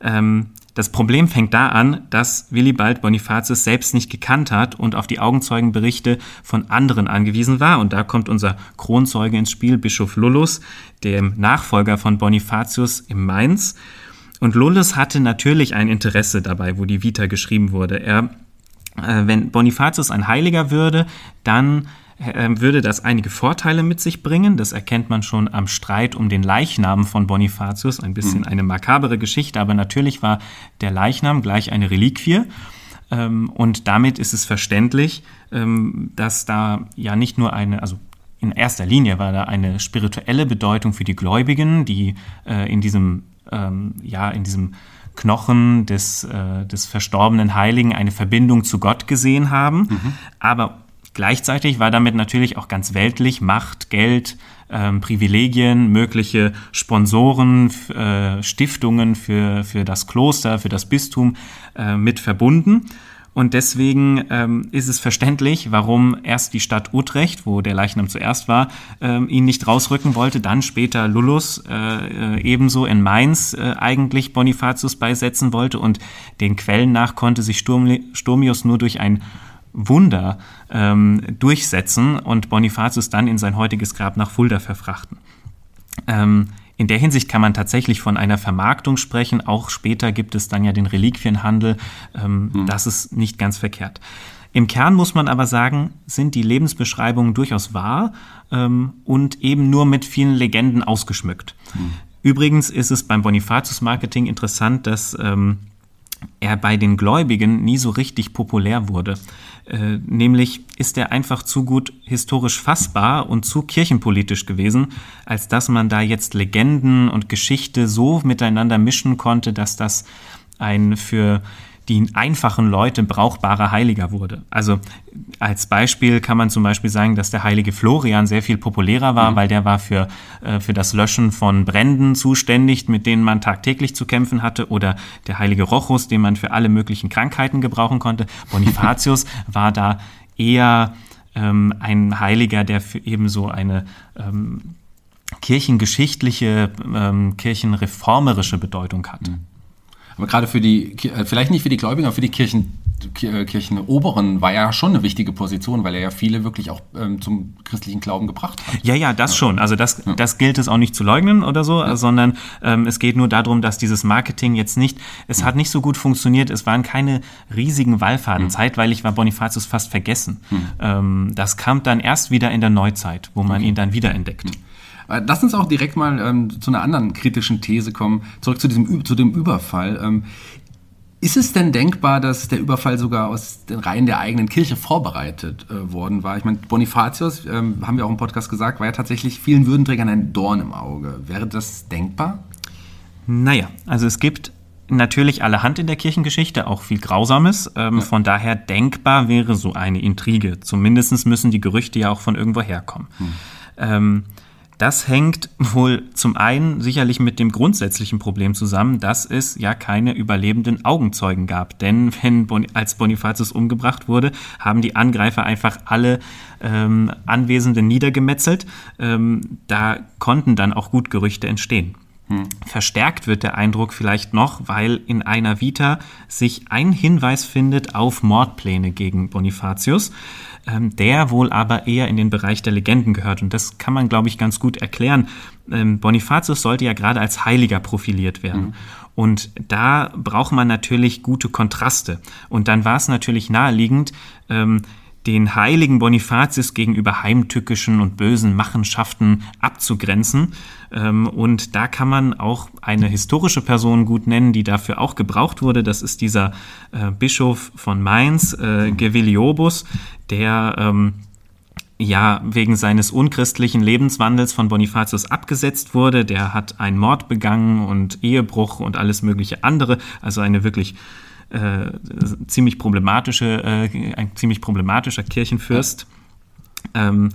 Speaker 4: Ähm, das Problem fängt da an, dass Willibald Bonifatius selbst nicht gekannt hat und auf die Augenzeugenberichte von anderen angewiesen war. Und da kommt unser Kronzeuge ins Spiel, Bischof Lullus, dem Nachfolger von Bonifatius im Mainz. Und Lullus hatte natürlich ein Interesse dabei, wo die Vita geschrieben wurde. Er, äh, wenn Bonifatius ein Heiliger würde, dann würde das einige Vorteile mit sich bringen. Das erkennt man schon am Streit um den Leichnam von Bonifatius. Ein bisschen mhm. eine makabere Geschichte, aber natürlich war der Leichnam gleich eine Reliquie. Ähm, und damit ist es verständlich, ähm, dass da ja nicht nur eine, also in erster Linie war da eine spirituelle Bedeutung für die Gläubigen, die äh, in diesem, ja, in diesem Knochen des, äh, des verstorbenen Heiligen eine Verbindung zu Gott gesehen haben. Mhm. Aber Gleichzeitig war damit natürlich auch ganz weltlich Macht, Geld, ähm, Privilegien, mögliche Sponsoren, äh, Stiftungen für, für das Kloster, für das Bistum äh, mit verbunden. Und deswegen ähm, ist es verständlich, warum erst die Stadt Utrecht, wo der Leichnam zuerst war, ähm, ihn nicht rausrücken wollte, dann später Lullus äh, äh ebenso in Mainz äh, eigentlich Bonifatius beisetzen wollte und den Quellen nach konnte sich Sturm, Sturmius nur durch ein Wunder ähm, durchsetzen und Bonifatius dann in sein heutiges Grab nach Fulda verfrachten. Ähm, in der Hinsicht kann man tatsächlich von einer Vermarktung sprechen. Auch später gibt es dann ja den Reliquienhandel. Ähm, hm. Das ist nicht ganz verkehrt. Im Kern muss man aber sagen, sind die Lebensbeschreibungen durchaus wahr ähm, und eben nur mit vielen Legenden ausgeschmückt. Hm. Übrigens ist es beim Bonifatius-Marketing interessant, dass ähm, er bei den Gläubigen nie so richtig populär wurde. Äh, nämlich ist er einfach zu gut historisch fassbar und zu kirchenpolitisch gewesen, als dass man da jetzt Legenden und Geschichte so miteinander mischen konnte, dass das ein für die einfachen Leute brauchbarer Heiliger wurde. Also als Beispiel kann man zum Beispiel sagen, dass der heilige Florian sehr viel populärer war, mhm. weil der war für, äh, für das Löschen von Bränden zuständig, mit denen man tagtäglich zu kämpfen hatte, oder der heilige Rochus, den man für alle möglichen Krankheiten gebrauchen konnte. Bonifatius [laughs] war da eher ähm, ein Heiliger, der für ebenso eine ähm, kirchengeschichtliche, ähm, kirchenreformerische Bedeutung hat. Mhm.
Speaker 1: Aber gerade für die, äh, vielleicht nicht für die Gläubigen, aber für die Kirchen, äh, Kirchenoberen war ja schon eine wichtige Position, weil er ja viele wirklich auch ähm, zum christlichen Glauben gebracht hat.
Speaker 4: Ja, ja, das ja. schon. Also das, ja. das gilt es auch nicht zu leugnen oder so, ja. sondern ähm, es geht nur darum, dass dieses Marketing jetzt nicht, es hat nicht so gut funktioniert, es waren keine riesigen Wallfahrten. Zeitweilig war Bonifatius fast vergessen. Ähm, das kam dann erst wieder in der Neuzeit, wo man okay. ihn dann wiederentdeckt. Mhm.
Speaker 1: Äh, lass uns auch direkt mal ähm, zu einer anderen kritischen These kommen, zurück zu, diesem, zu dem Überfall. Ähm, ist es denn denkbar, dass der Überfall sogar aus den Reihen der eigenen Kirche vorbereitet äh, worden war? Ich meine, Bonifatius, ähm, haben wir auch im Podcast gesagt, war ja tatsächlich vielen Würdenträgern ein Dorn im Auge. Wäre das denkbar?
Speaker 4: Naja, also es gibt natürlich allerhand in der Kirchengeschichte, auch viel Grausames. Ähm, ja. Von daher denkbar wäre so eine Intrige. Zumindest müssen die Gerüchte ja auch von irgendwo herkommen. Hm. Ähm, das hängt wohl zum einen sicherlich mit dem grundsätzlichen Problem zusammen, dass es ja keine überlebenden Augenzeugen gab. Denn wenn bon als Bonifatius umgebracht wurde, haben die Angreifer einfach alle ähm, Anwesenden niedergemetzelt. Ähm, da konnten dann auch gut Gerüchte entstehen. Hm. Verstärkt wird der Eindruck vielleicht noch, weil in einer Vita sich ein Hinweis findet auf Mordpläne gegen Bonifatius ähm, der wohl aber eher in den Bereich der Legenden gehört. Und das kann man, glaube ich, ganz gut erklären. Ähm, Bonifatius sollte ja gerade als Heiliger profiliert werden. Mhm. Und da braucht man natürlich gute Kontraste. Und dann war es natürlich naheliegend, ähm, den heiligen Bonifatius gegenüber heimtückischen und bösen Machenschaften abzugrenzen. Ähm, und da kann man auch eine historische Person gut nennen, die dafür auch gebraucht wurde. Das ist dieser äh, Bischof von Mainz, äh, Geviliobus, der ähm, ja wegen seines unchristlichen Lebenswandels von Bonifatius abgesetzt wurde. Der hat einen Mord begangen und Ehebruch und alles mögliche andere. Also eine wirklich äh, ziemlich problematische, äh, ein ziemlich problematischer Kirchenfürst. Ähm,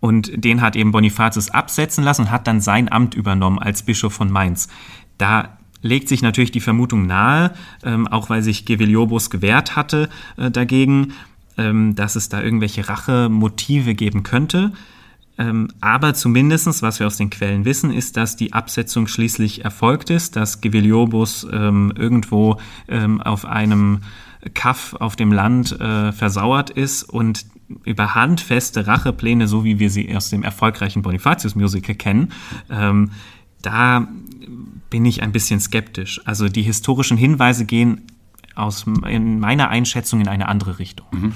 Speaker 4: und den hat eben Bonifatius absetzen lassen und hat dann sein Amt übernommen als Bischof von Mainz. Da legt sich natürlich die Vermutung nahe, ähm, auch weil sich Geviliobus gewehrt hatte äh, dagegen, ähm, dass es da irgendwelche Rachemotive geben könnte. Ähm, aber zumindestens, was wir aus den Quellen wissen, ist, dass die Absetzung schließlich erfolgt ist, dass Geviliobus ähm, irgendwo ähm, auf einem Kaff auf dem Land äh, versauert ist und über handfeste Rachepläne, so wie wir sie aus dem erfolgreichen Bonifatius-Musical kennen, ähm, da bin ich ein bisschen skeptisch. Also die historischen Hinweise gehen aus in meiner Einschätzung in eine andere Richtung. Mhm.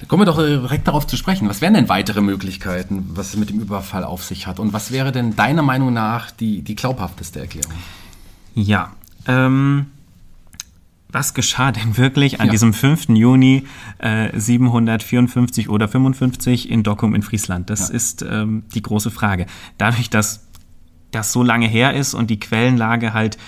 Speaker 1: Dann kommen wir doch direkt darauf zu sprechen. Was wären denn weitere Möglichkeiten, was es mit dem Überfall auf sich hat? Und was wäre denn deiner Meinung nach die, die glaubhafteste Erklärung?
Speaker 4: Ja, ähm, was geschah denn wirklich an ja. diesem 5. Juni äh, 754 oder 55 in Dokkum in Friesland? Das ja. ist ähm, die große Frage. Dadurch, dass das so lange her ist und die Quellenlage halt äh,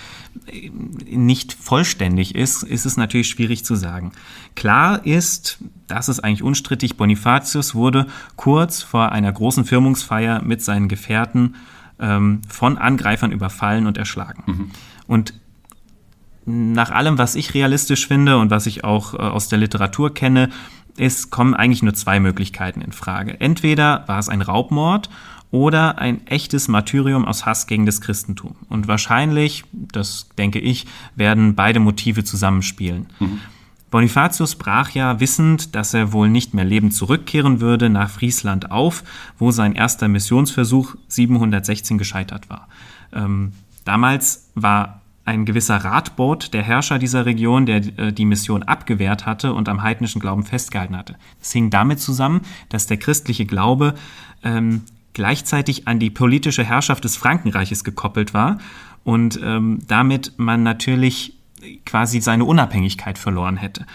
Speaker 4: nicht vollständig ist, ist es natürlich schwierig zu sagen. Klar ist, das ist eigentlich unstrittig, Bonifatius wurde kurz vor einer großen Firmungsfeier mit seinen Gefährten ähm, von Angreifern überfallen und erschlagen. Mhm. Und nach allem, was ich realistisch finde und was ich auch äh, aus der Literatur kenne, es kommen eigentlich nur zwei Möglichkeiten in Frage. Entweder war es ein Raubmord oder ein echtes Martyrium aus Hass gegen das Christentum. Und wahrscheinlich, das denke ich, werden beide Motive zusammenspielen. Mhm. Bonifatius brach ja, wissend, dass er wohl nicht mehr lebend zurückkehren würde, nach Friesland auf, wo sein erster Missionsversuch 716 gescheitert war. Ähm, damals war ein gewisser Ratbot, der Herrscher dieser Region, der äh, die Mission abgewehrt hatte und am heidnischen Glauben festgehalten hatte. Das hing damit zusammen, dass der christliche Glaube ähm, gleichzeitig an die politische Herrschaft des Frankenreiches gekoppelt war und ähm, damit man natürlich quasi seine Unabhängigkeit verloren hätte.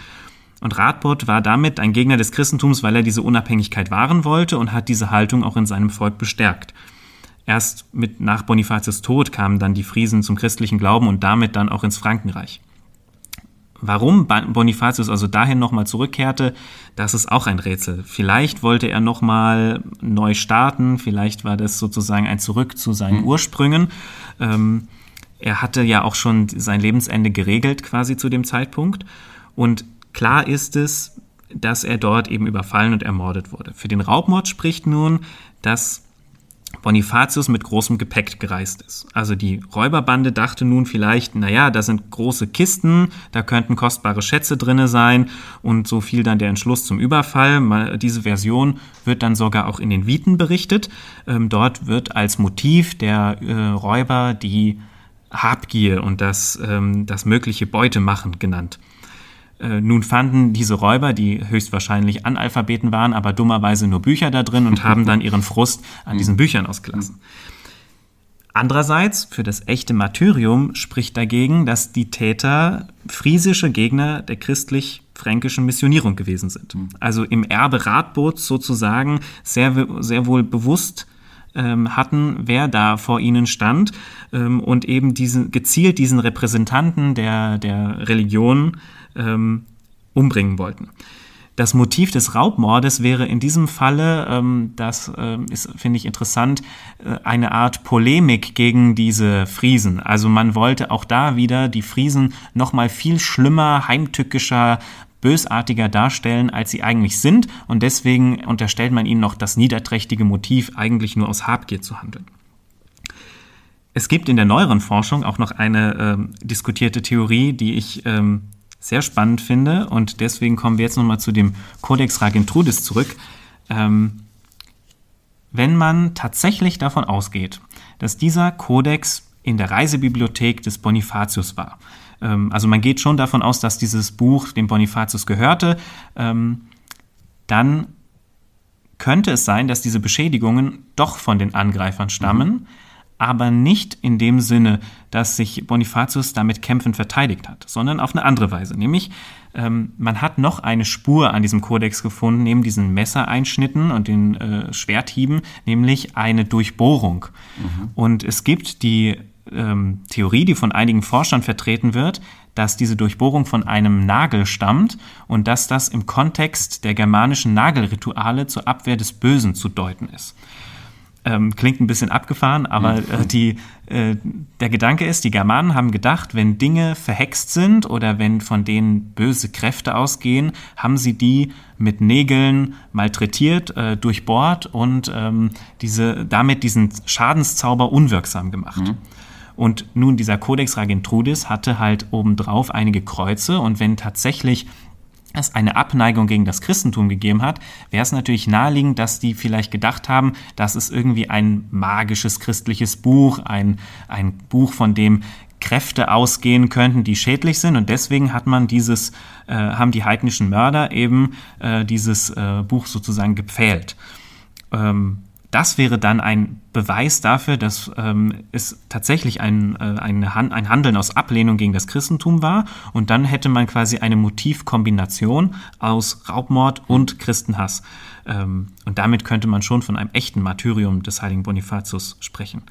Speaker 4: Und Radbot war damit ein Gegner des Christentums, weil er diese Unabhängigkeit wahren wollte und hat diese Haltung auch in seinem Volk bestärkt. Erst mit nach Bonifatius Tod kamen dann die Friesen zum christlichen Glauben und damit dann auch ins Frankenreich. Warum Bonifatius also dahin nochmal zurückkehrte, das ist auch ein Rätsel. Vielleicht wollte er nochmal neu starten, vielleicht war das sozusagen ein Zurück zu seinen mhm. Ursprüngen. Ähm, er hatte ja auch schon sein Lebensende geregelt quasi zu dem Zeitpunkt. Und klar ist es, dass er dort eben überfallen und ermordet wurde. Für den Raubmord spricht nun, dass Bonifatius mit großem Gepäck gereist ist. Also die Räuberbande dachte nun vielleicht, naja, da sind große Kisten, da könnten kostbare Schätze drinne sein und so fiel dann der Entschluss zum Überfall. Diese Version wird dann sogar auch in den Viten berichtet. Ähm, dort wird als Motiv der äh, Räuber die Habgier und das, ähm, das mögliche Beutemachen genannt. Äh, nun fanden diese Räuber, die höchstwahrscheinlich Analphabeten waren, aber dummerweise nur Bücher da drin und haben dann ihren Frust an diesen Büchern ausgelassen. Andererseits, für das echte Martyrium spricht dagegen, dass die Täter friesische Gegner der christlich-fränkischen Missionierung gewesen sind. Also im Erbe Radbots sozusagen sehr, sehr wohl bewusst ähm, hatten, wer da vor ihnen stand ähm, und eben diesen, gezielt diesen Repräsentanten der, der Religion ähm, umbringen wollten. Das Motiv des Raubmordes wäre in diesem Falle, ähm, das äh, ist, finde ich interessant, äh, eine Art Polemik gegen diese Friesen. Also man wollte auch da wieder die Friesen noch mal viel schlimmer, heimtückischer, bösartiger darstellen, als sie eigentlich sind. Und deswegen unterstellt man ihnen noch das niederträchtige Motiv, eigentlich nur aus Habgier zu handeln. Es gibt in der neueren Forschung auch noch eine ähm, diskutierte Theorie, die ich ähm, sehr spannend finde. Und deswegen kommen wir jetzt nochmal zu dem Codex Ragentrudis zurück. Ähm, wenn man tatsächlich davon ausgeht, dass dieser Kodex in der Reisebibliothek des Bonifatius war, ähm, also man geht schon davon aus, dass dieses Buch dem Bonifatius gehörte, ähm, dann könnte es sein, dass diese Beschädigungen doch von den Angreifern stammen, mhm. Aber nicht in dem Sinne, dass sich Bonifatius damit kämpfend verteidigt hat, sondern auf eine andere Weise. Nämlich, ähm, man hat noch eine Spur an diesem Kodex gefunden, neben diesen Messereinschnitten und den äh, Schwerthieben, nämlich eine Durchbohrung. Mhm. Und es gibt die ähm, Theorie, die von einigen Forschern vertreten wird, dass diese Durchbohrung von einem Nagel stammt und dass das im Kontext der germanischen Nagelrituale zur Abwehr des Bösen zu deuten ist. Ähm, klingt ein bisschen abgefahren, aber mhm. äh, die, äh, der Gedanke ist, die Germanen haben gedacht, wenn Dinge verhext sind oder wenn von denen böse Kräfte ausgehen, haben sie die mit Nägeln malträtiert, äh, durchbohrt und ähm, diese, damit diesen Schadenszauber unwirksam gemacht. Mhm. Und nun dieser Codex Ragentrudis hatte halt obendrauf einige Kreuze und wenn tatsächlich es eine Abneigung gegen das Christentum gegeben hat, wäre es natürlich naheliegend, dass die vielleicht gedacht haben, dass es irgendwie ein magisches christliches Buch, ein, ein Buch, von dem Kräfte ausgehen könnten, die schädlich sind. Und deswegen hat man dieses, äh, haben die heidnischen Mörder eben äh, dieses äh, Buch sozusagen gepfählt. Ähm, das wäre dann ein Beweis dafür, dass ähm, es tatsächlich ein, äh, ein, ein Handeln aus Ablehnung gegen das Christentum war. Und dann hätte man quasi eine Motivkombination aus Raubmord und Christenhass. Ähm, und damit könnte man schon von einem echten Martyrium des heiligen Bonifatius sprechen.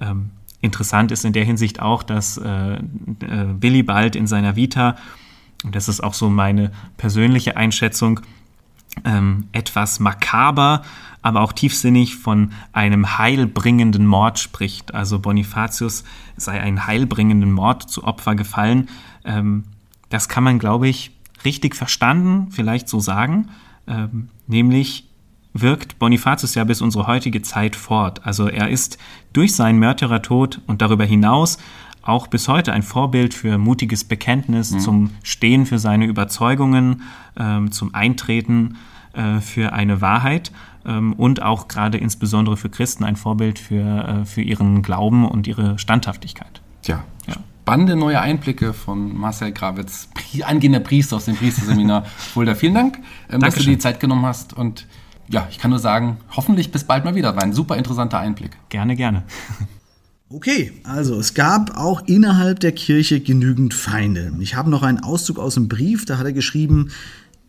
Speaker 4: Ähm, interessant ist in der Hinsicht auch, dass äh, äh, in seiner Vita, und das ist auch so meine persönliche Einschätzung, ähm, etwas makaber, aber auch tiefsinnig von einem heilbringenden Mord spricht. Also Bonifatius sei einen heilbringenden Mord zu Opfer gefallen. Ähm, das kann man, glaube ich, richtig verstanden, vielleicht so sagen. Ähm, nämlich wirkt Bonifatius ja bis unsere heutige Zeit fort. Also er ist durch seinen Märtyrertod und darüber hinaus auch bis heute ein Vorbild für mutiges Bekenntnis, mhm. zum Stehen für seine Überzeugungen, ähm, zum Eintreten äh, für eine Wahrheit ähm, und auch gerade insbesondere für Christen ein Vorbild für, äh, für ihren Glauben und ihre Standhaftigkeit.
Speaker 1: Tja, ja. spannende neue Einblicke von Marcel Grawitz, angehender Priester aus dem Priesterseminar Fulda. [laughs] Vielen Dank, ähm, dass du dir die Zeit genommen hast und ja, ich kann nur sagen, hoffentlich bis bald mal wieder. War ein super interessanter Einblick.
Speaker 4: Gerne, gerne.
Speaker 2: Okay, also es gab auch innerhalb der Kirche genügend Feinde. Ich habe noch einen Auszug aus dem Brief, da hat er geschrieben,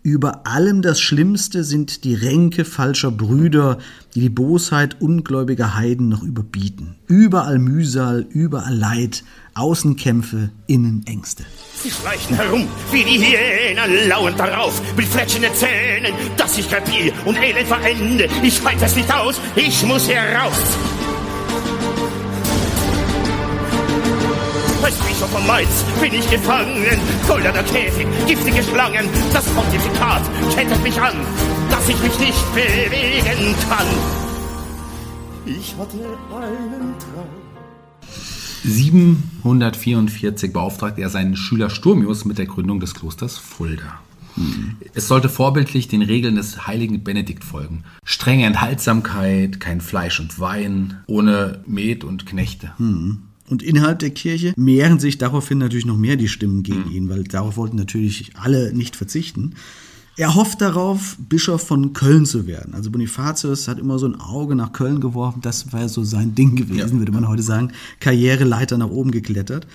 Speaker 2: über allem das Schlimmste sind die Ränke falscher Brüder, die die Bosheit ungläubiger Heiden noch überbieten. Überall Mühsal, überall Leid, Außenkämpfe, innen Ängste.
Speaker 5: Sie schleichen herum wie die Hyänen, lauernd darauf, mit fletschenden Zähnen, dass ich kapier und elend verende. Ich halte es nicht aus, ich muss heraus. Bischof von Mainz bin ich gefangen. Goldener Käfig, giftige Schlangen. Das Pontifikat kettet mich an, dass ich mich nicht bewegen kann. Ich hatte einen Traum.
Speaker 1: 744 beauftragt er seinen Schüler Sturmius mit der Gründung des Klosters Fulda. Hm. Es sollte vorbildlich den Regeln des heiligen Benedikt folgen. Strenge Enthaltsamkeit, kein Fleisch und Wein, ohne Met und Knechte.
Speaker 2: Hm. Und innerhalb der Kirche mehren sich daraufhin natürlich noch mehr die Stimmen gegen mhm. ihn, weil darauf wollten natürlich alle nicht verzichten. Er hofft darauf, Bischof von Köln zu werden. Also Bonifatius hat immer so ein Auge nach Köln geworfen. Das wäre so sein Ding gewesen, ja. würde man heute sagen. Karriereleiter nach oben geklettert.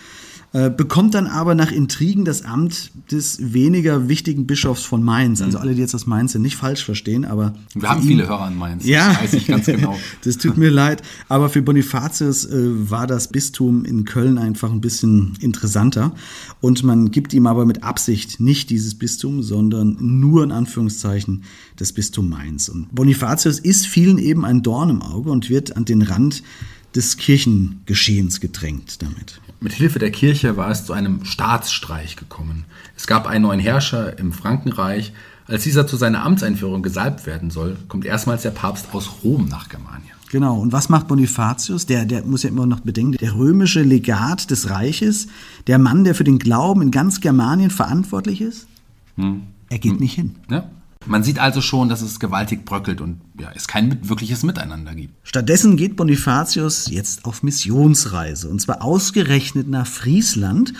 Speaker 2: Äh, bekommt dann aber nach Intrigen das Amt des weniger wichtigen Bischofs von Mainz. Also mhm. alle, die jetzt das Mainz sind, nicht falsch verstehen, aber.
Speaker 1: Wir haben ihn, viele Hörer in Mainz.
Speaker 2: Ja, das weiß ich ganz genau. [laughs] das tut mir leid. Aber für Bonifatius äh, war das Bistum in Köln einfach ein bisschen interessanter. Und man gibt ihm aber mit Absicht nicht dieses Bistum, sondern nur in Anführungszeichen das Bistum Mainz. Und Bonifatius ist vielen eben ein Dorn im Auge und wird an den Rand des Kirchengeschehens gedrängt damit.
Speaker 1: Mit Hilfe der Kirche war es zu einem Staatsstreich gekommen. Es gab einen neuen Herrscher im Frankenreich. Als dieser zu seiner Amtseinführung gesalbt werden soll, kommt erstmals der Papst aus Rom nach Germanien.
Speaker 2: Genau, und was macht Bonifatius? Der, der muss ja immer noch bedenken, der römische Legat des Reiches, der Mann, der für den Glauben in ganz Germanien verantwortlich ist, hm. er geht hm. nicht hin.
Speaker 1: Ja. Man sieht also schon, dass es gewaltig bröckelt und ja, es kein wirkliches Miteinander gibt.
Speaker 2: Stattdessen geht Bonifatius jetzt auf Missionsreise und zwar ausgerechnet nach Friesland,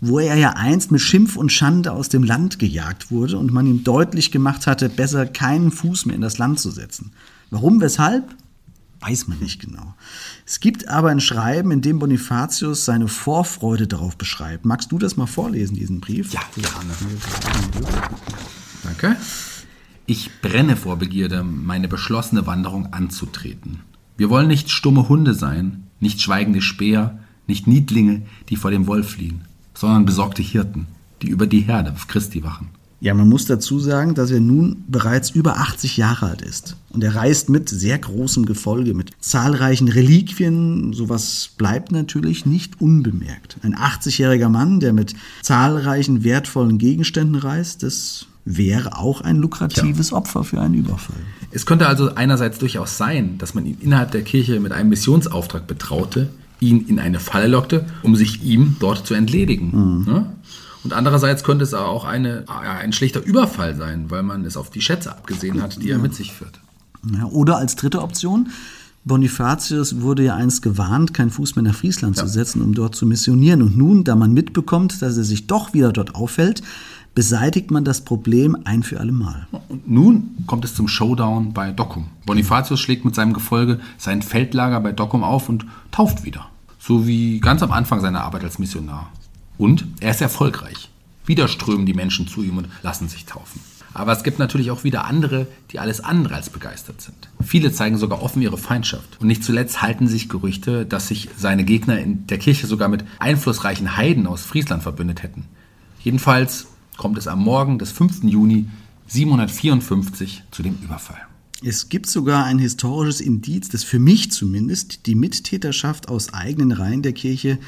Speaker 2: wo er ja einst mit Schimpf und Schande aus dem Land gejagt wurde und man ihm deutlich gemacht hatte, besser keinen Fuß mehr in das Land zu setzen. Warum, weshalb? Weiß man nicht genau. Es gibt aber ein Schreiben, in dem Bonifatius seine Vorfreude darauf beschreibt. Magst du das mal vorlesen, diesen Brief?
Speaker 1: Ja, gerne. Danke. Ich brenne vor Begierde, meine beschlossene Wanderung anzutreten. Wir wollen nicht stumme Hunde sein, nicht schweigende Speer, nicht Niedlinge, die vor dem Wolf fliehen, sondern besorgte Hirten, die über die Herde auf Christi wachen.
Speaker 2: Ja, man muss dazu sagen, dass er nun bereits über 80 Jahre alt ist. Und er reist mit sehr großem Gefolge, mit zahlreichen Reliquien. Sowas bleibt natürlich nicht unbemerkt. Ein 80-jähriger Mann, der mit zahlreichen wertvollen Gegenständen reist, das wäre auch ein lukratives ja. Opfer für einen Überfall.
Speaker 1: Es könnte also einerseits durchaus sein, dass man ihn innerhalb der Kirche mit einem Missionsauftrag betraute, ihn in eine Falle lockte, um sich ihm dort zu entledigen. Mhm. Ne? Und andererseits könnte es auch eine, ein schlichter Überfall sein, weil man es auf die Schätze abgesehen hat, die ja. er mit sich führt.
Speaker 2: Ja, oder als dritte Option, Bonifatius wurde ja einst gewarnt, keinen Fuß mehr nach Friesland ja. zu setzen, um dort zu missionieren. Und nun, da man mitbekommt, dass er sich doch wieder dort aufhält, beseitigt man das Problem ein für alle Mal.
Speaker 1: Und nun kommt es zum Showdown bei Docum. Bonifatius schlägt mit seinem Gefolge sein Feldlager bei Docum auf und tauft wieder. So wie ganz am Anfang seiner Arbeit als Missionar. Und er ist erfolgreich. Wieder strömen die Menschen zu ihm und lassen sich taufen. Aber es gibt natürlich auch wieder andere, die alles andere als begeistert sind. Viele zeigen sogar offen ihre Feindschaft. Und nicht zuletzt halten sich Gerüchte, dass sich seine Gegner in der Kirche sogar mit einflussreichen Heiden aus Friesland verbündet hätten. Jedenfalls kommt es am Morgen des 5. Juni 754 zu dem Überfall.
Speaker 2: Es gibt sogar ein historisches Indiz, das für mich zumindest die Mittäterschaft aus eigenen Reihen der Kirche,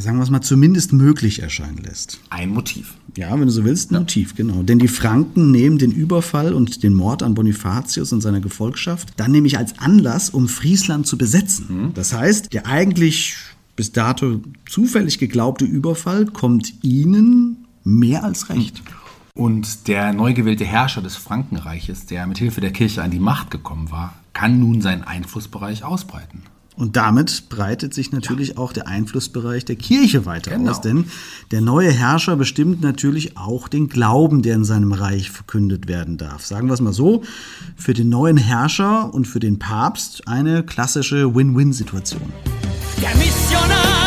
Speaker 2: sagen wir es mal, zumindest möglich erscheinen lässt.
Speaker 1: Ein Motiv.
Speaker 2: Ja, wenn du so willst, ein ja. Motiv, genau. Denn die Franken nehmen den Überfall und den Mord an Bonifatius und seiner Gefolgschaft dann nämlich als Anlass, um Friesland zu besetzen. Mhm. Das heißt, der eigentlich bis dato zufällig geglaubte Überfall kommt Ihnen mehr als recht.
Speaker 1: Und der neu gewählte Herrscher des Frankenreiches, der mit Hilfe der Kirche an die Macht gekommen war, kann nun seinen Einflussbereich ausbreiten.
Speaker 2: Und damit breitet sich natürlich auch der Einflussbereich der Kirche weiter
Speaker 1: Genau.
Speaker 2: aus, denn der neue Herrscher bestimmt natürlich auch den Glauben, der in seinem Reich verkündet werden darf. Sagen wir es mal so, für den neuen Herrscher und für den Papst eine klassische Win-Win-Situation.
Speaker 6: Der Missionar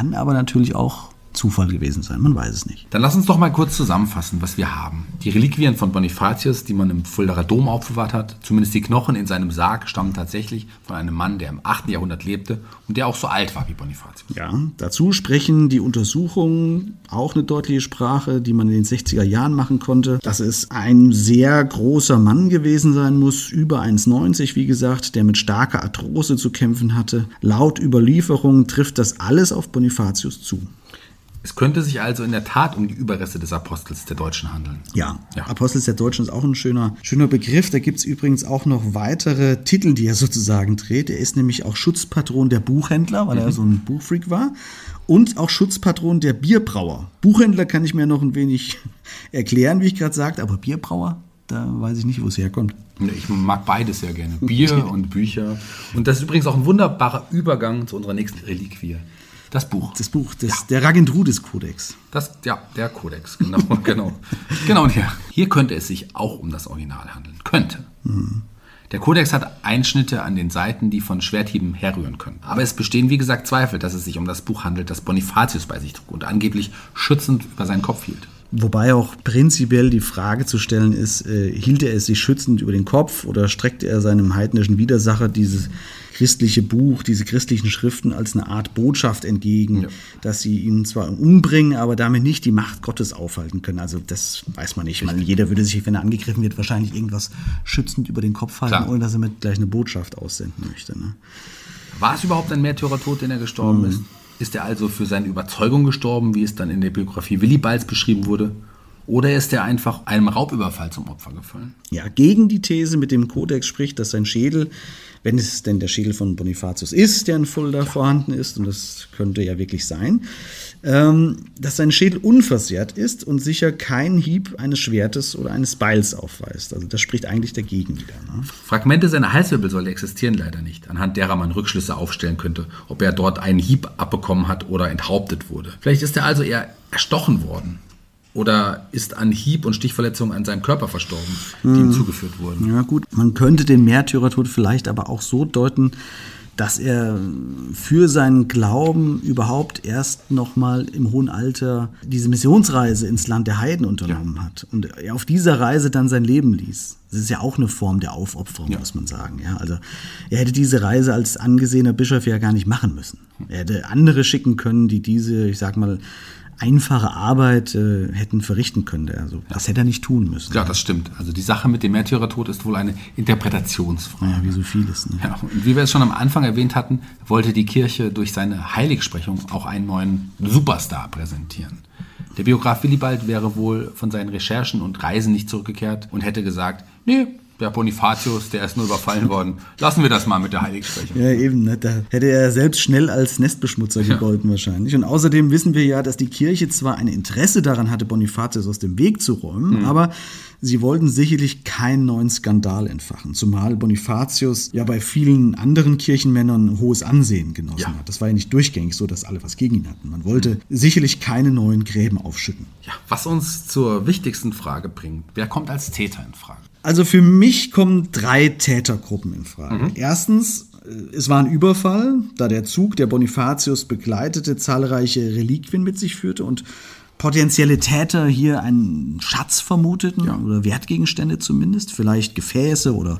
Speaker 2: Kann aber natürlich auch Zufall gewesen sein, man weiß es nicht.
Speaker 1: Dann lass uns doch mal kurz zusammenfassen, was wir haben. Die Reliquien von Bonifatius, die man im Fuldaer Dom aufbewahrt hat, zumindest die Knochen in seinem Sarg, stammen tatsächlich von einem Mann, der im 8. Jahrhundert lebte und der auch so alt war wie Bonifatius.
Speaker 2: Ja, dazu sprechen die Untersuchungen auch eine deutliche Sprache, die man in den 60er Jahren machen konnte, dass es ein sehr großer Mann gewesen sein muss, über 1,90 wie gesagt, der mit starker Arthrose zu kämpfen hatte. Laut Überlieferungen trifft das alles auf Bonifatius zu.
Speaker 1: Es könnte sich also in der Tat um die Überreste des Apostels der Deutschen handeln.
Speaker 2: Ja,
Speaker 1: Ja.
Speaker 2: Apostels der Deutschen ist auch ein schöner, schöner Begriff. Da gibt es übrigens auch noch weitere Titel, die er sozusagen trägt. Er ist nämlich auch Schutzpatron der Buchhändler, weil er so ein Buchfreak war. Und auch Schutzpatron der Bierbrauer. Buchhändler kann ich mir noch ein wenig [laughs] erklären, wie ich gerade sagte, aber Bierbrauer, da weiß ich nicht, wo es herkommt.
Speaker 1: Ich mag beides sehr gerne. [laughs] Bier und Bücher. Und das ist übrigens auch ein wunderbarer Übergang zu unserer nächsten Reliquie. Das Buch.
Speaker 2: Das Buch, das, der Ragendrudis-Kodex.
Speaker 1: Das, ja, der Kodex, genau, [laughs] genau. Genau, und hier, könnte es sich auch um das Original handeln. Könnte. Der Kodex hat Einschnitte an den Seiten, die von Schwerthieben herrühren können. Aber es bestehen, wie gesagt, Zweifel, dass es sich um das Buch handelt, das Bonifatius bei sich trug und angeblich schützend über seinen Kopf hielt.
Speaker 2: Wobei auch prinzipiell die Frage zu stellen ist, äh, hielt er es sich schützend über den Kopf oder streckte er seinem heidnischen Widersacher dieses christliche Buch, diese christlichen Schriften als eine Art Botschaft entgegen,
Speaker 1: Ja.
Speaker 2: dass sie ihn zwar umbringen, aber damit nicht die Macht Gottes aufhalten können. Also das weiß man nicht. Ich meine, jeder würde sich, wenn er angegriffen wird, wahrscheinlich irgendwas schützend über den Kopf halten,
Speaker 1: Klar.
Speaker 2: ohne dass er mit gleich eine Botschaft aussenden möchte. Ne?
Speaker 1: War es überhaupt ein Märtyrertod, den er gestorben ist? Ist er also für seine Überzeugung gestorben, wie es dann in der Biografie Willibalds beschrieben wurde? Oder ist er einfach einem Raubüberfall zum Opfer gefallen?
Speaker 2: Ja, gegen die These mit dem Kodex spricht, dass sein Schädel, wenn es denn der Schädel von Bonifatius ist, der in Fulda vorhanden ist, und das könnte ja wirklich sein, ähm, dass sein Schädel unversehrt ist und sicher keinen Hieb eines Schwertes oder eines Beils aufweist. Also das spricht eigentlich dagegen wieder. Ne?
Speaker 1: Fragmente seiner Halswirbelsäule existieren leider nicht, anhand derer man Rückschlüsse aufstellen könnte, ob er dort einen Hieb abbekommen hat oder enthauptet wurde. Vielleicht ist er also eher erstochen worden. Oder ist an Hieb- und Stichverletzungen an seinem Körper verstorben, die ihm zugeführt wurden.
Speaker 2: Ja gut, man könnte den Märtyrertod vielleicht aber auch so deuten, dass er für seinen Glauben überhaupt erst nochmal im hohen Alter diese Missionsreise ins Land der Heiden unternommen hat und er auf dieser Reise dann sein Leben ließ. Das ist ja auch eine Form der Aufopferung, muss man sagen. Ja, also er hätte diese Reise als angesehener Bischof ja gar nicht machen müssen. Er hätte andere schicken können, die diese, ich sag mal, einfache Arbeit äh, hätten verrichten können. Also das hätte er nicht tun müssen.
Speaker 1: Ja, das stimmt. Also die Sache mit dem Märtyrertod ist wohl eine Interpretationsfrage.
Speaker 2: Ja, wie so vieles. Ne?
Speaker 1: Ja, und wie wir es schon am Anfang erwähnt hatten, wollte die Kirche durch seine Heiligsprechung auch einen neuen Superstar präsentieren. Der Biograf Willibald wäre wohl von seinen Recherchen und Reisen nicht zurückgekehrt und hätte gesagt, nee, der Bonifatius, der ist nur überfallen worden. Lassen wir das mal mit der Heiligsprechung.
Speaker 2: Ja, eben. Ne? Da hätte er selbst schnell als Nestbeschmutzer gegolten wahrscheinlich. Und außerdem wissen wir ja, dass die Kirche zwar ein Interesse daran hatte, Bonifatius aus dem Weg zu räumen, aber sie wollten sicherlich keinen neuen Skandal entfachen. Zumal Bonifatius ja bei vielen anderen Kirchenmännern hohes Ansehen genossen
Speaker 1: Ja.
Speaker 2: hat. Das war ja nicht durchgängig so, dass alle was gegen ihn hatten. Man wollte sicherlich keine neuen Gräben aufschütten.
Speaker 1: Ja, was uns zur wichtigsten Frage bringt. Wer kommt als Täter in Frage?
Speaker 2: Also für mich kommen drei Tätergruppen in Frage. Erstens, äh, es war ein Überfall, da der Zug, der Bonifatius begleitete, zahlreiche Reliquien mit sich führte und potenzielle Täter hier einen Schatz vermuteten oder Wertgegenstände zumindest, vielleicht Gefäße oder,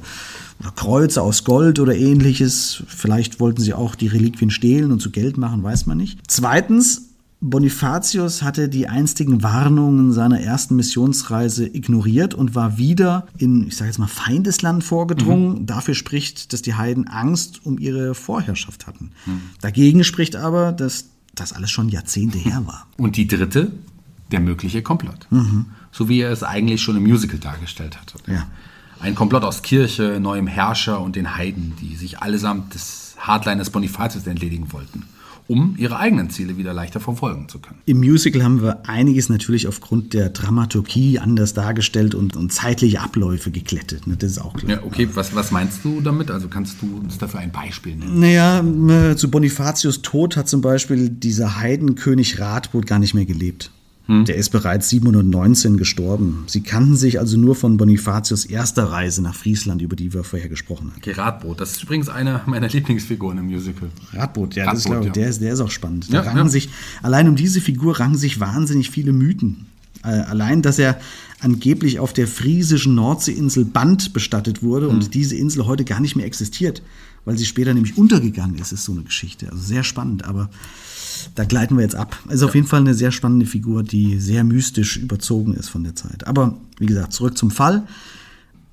Speaker 2: oder Kreuze aus Gold oder ähnliches. Vielleicht wollten sie auch die Reliquien stehlen und zu Geld machen, weiß man nicht. Zweitens, Bonifatius hatte die einstigen Warnungen seiner ersten Missionsreise ignoriert und war wieder in, ich sage jetzt mal, Feindesland vorgedrungen. Dafür spricht, dass die Heiden Angst um ihre Vorherrschaft hatten. Dagegen spricht aber, dass das alles schon Jahrzehnte her [laughs] war.
Speaker 1: Und die dritte, der mögliche Komplott. So wie er es eigentlich schon im Musical dargestellt hat.
Speaker 2: Ja.
Speaker 1: Ein Komplott aus Kirche, neuem Herrscher und den Heiden, die sich allesamt des Hardliners Bonifatius entledigen wollten, um ihre eigenen Ziele wieder leichter verfolgen zu können.
Speaker 2: Im Musical haben wir einiges natürlich aufgrund der Dramaturgie anders dargestellt und, und zeitliche Abläufe geklettet. Ne? Das ist auch klar.
Speaker 1: Ja, okay, was, was meinst du damit? Also kannst du uns dafür ein Beispiel nennen?
Speaker 2: Naja, äh, zu Bonifatius Tod hat zum Beispiel dieser Heidenkönig Radbot gar nicht mehr gelebt. Der ist bereits 719 gestorben. Sie kannten sich also nur von Bonifatius erster Reise nach Friesland, über die wir vorher gesprochen haben.
Speaker 1: Okay, Radbrot, das ist übrigens eine meiner [laughs] Lieblingsfiguren im Musical.
Speaker 2: Radboot, ja, das
Speaker 1: Radboot,
Speaker 2: glaube ich,
Speaker 1: ja.
Speaker 2: der, ist, der ist auch spannend.
Speaker 1: Ja,
Speaker 2: Da rangen
Speaker 1: ja.
Speaker 2: sich, allein um diese Figur rangen sich wahnsinnig viele Mythen. Äh, allein, dass er angeblich auf der friesischen Nordseeinsel Band bestattet wurde
Speaker 1: Hm.
Speaker 2: und diese Insel heute gar nicht mehr existiert, weil sie später nämlich untergegangen ist, ist so eine Geschichte. Also sehr spannend, aber da gleiten wir jetzt ab. Also auf jeden Fall eine sehr spannende Figur, die sehr mystisch überzogen ist von der Zeit. Aber wie gesagt, zurück zum Fall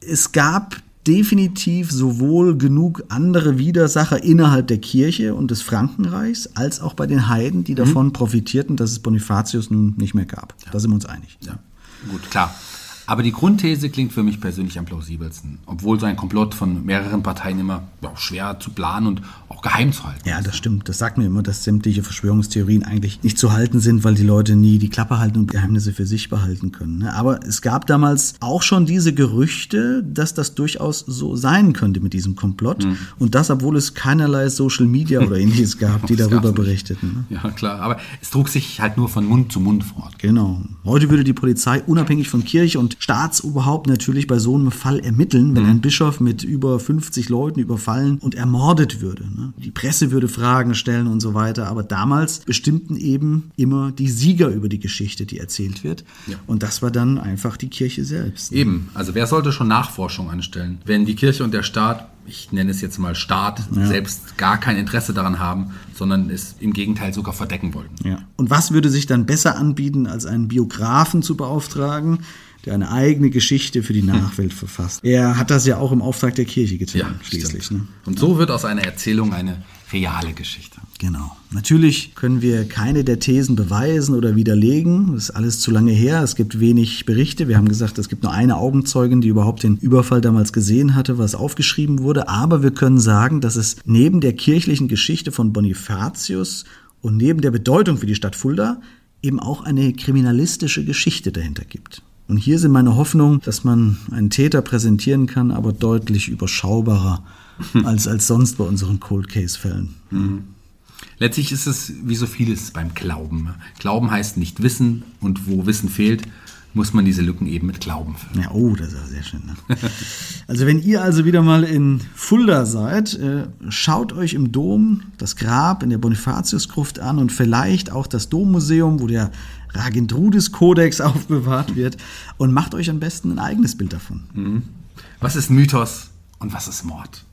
Speaker 2: es gab definitiv sowohl genug andere Widersacher innerhalb der Kirche und des Frankenreichs, als auch bei den Heiden, die davon profitierten, dass es Bonifatius nun nicht mehr gab. Da sind wir uns einig.
Speaker 1: Ja, gut, klar. Aber die Grundthese klingt für mich persönlich am plausibelsten. Obwohl so ein Komplott von mehreren Parteien immer ja, schwer zu planen und geheim zu halten.
Speaker 2: Ja, das stimmt. Das sagt mir immer, dass sämtliche Verschwörungstheorien eigentlich nicht zu halten sind, weil die Leute nie die Klappe halten und Geheimnisse für sich behalten können. ne? Aber es gab damals auch schon diese Gerüchte, dass das durchaus so sein könnte mit diesem Komplott. Und das, obwohl es keinerlei Social Media oder [laughs] ähnliches gab, die darüber berichteten. ne?
Speaker 1: Ja, klar. Aber es trug sich halt nur von Mund zu Mund fort.
Speaker 2: Genau. Heute würde die Polizei unabhängig von Kirche und Staatsoberhaupt natürlich bei so einem Fall ermitteln, wenn ein Bischof mit über 50 Leuten überfallen und ermordet würde. Ne? Die Presse würde Fragen stellen und so weiter. Aber damals bestimmten eben immer die Sieger über die Geschichte, die erzählt wird.
Speaker 1: Ja.
Speaker 2: Und das war dann einfach die Kirche selbst.
Speaker 1: Eben, also wer sollte schon Nachforschung anstellen, wenn die Kirche und der Staat, ich nenne es jetzt mal Staat, selbst gar kein Interesse daran haben, sondern es im Gegenteil sogar verdecken wollten.
Speaker 2: Ja. Und was würde sich dann besser anbieten, als einen Biografen zu beauftragen, der eine eigene Geschichte für die Nachwelt verfasst? Er hat das ja auch im Auftrag der Kirche getan, schließlich.
Speaker 1: stimmt.
Speaker 2: Ne?
Speaker 1: Und so wird aus einer Erzählung eine reale Geschichte.
Speaker 2: Genau. Natürlich können wir keine der Thesen beweisen oder widerlegen. Das ist alles zu lange her. Es gibt wenig Berichte. Wir haben gesagt, es gibt nur eine Augenzeugin, die überhaupt den Überfall damals gesehen hatte, was aufgeschrieben wurde. Aber wir können sagen, dass es neben der kirchlichen Geschichte von Bonifatius und neben der Bedeutung für die Stadt Fulda eben auch eine kriminalistische Geschichte dahinter gibt. Und hier sind meine Hoffnungen, dass man einen Täter präsentieren kann, aber deutlich überschaubarer als, als sonst bei unseren Cold Case-Fällen.
Speaker 1: Letztlich ist es wie so vieles beim Glauben. Glauben heißt nicht wissen und wo Wissen fehlt, muss man diese Lücken eben mit Glauben füllen.
Speaker 2: Ja, oh, das ist ja sehr schön. Ne? [laughs] Also wenn ihr also wieder mal in Fulda seid, äh, schaut euch im Dom das Grab in der Bonifatiusgruft an und vielleicht auch das Dommuseum, wo der Ragendrudis-Kodex [laughs] aufbewahrt wird und macht euch am besten ein eigenes Bild davon.
Speaker 1: Was ist Mythos und was ist Mord?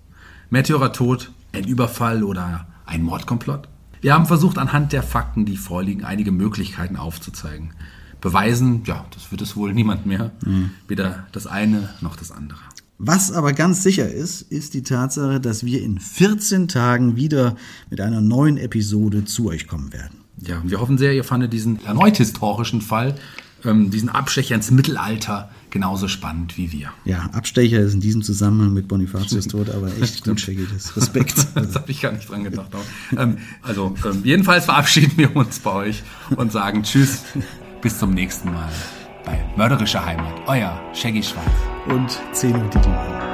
Speaker 1: Märtyrer Tod, ein Überfall oder ein Mordkomplott? Wir haben versucht, anhand der Fakten, die vorliegen, einige Möglichkeiten aufzuzeigen. Beweisen, ja, das wird es wohl niemand mehr. Weder das eine noch das andere.
Speaker 2: Was aber ganz sicher ist, ist die Tatsache, dass wir in 14 Tagen wieder mit einer neuen Episode zu euch kommen werden.
Speaker 1: Ja, und wir hoffen sehr, ihr fandet diesen erneut historischen Fall, ähm, diesen Abstecher ins Mittelalter, genauso spannend wie wir.
Speaker 2: Ja, Abstecher ist in diesem Zusammenhang mit Bonifatius [laughs] tot, aber echt gut, Shaggy, [laughs] das Respekt.
Speaker 1: Das habe ich gar nicht dran gedacht. Ähm, also, ähm, jedenfalls verabschieden wir uns bei euch und sagen Tschüss, bis zum nächsten Mal bei Mörderische Heimat. Euer Shaggy Schwarz.
Speaker 2: und 10 Uhr die Diebe.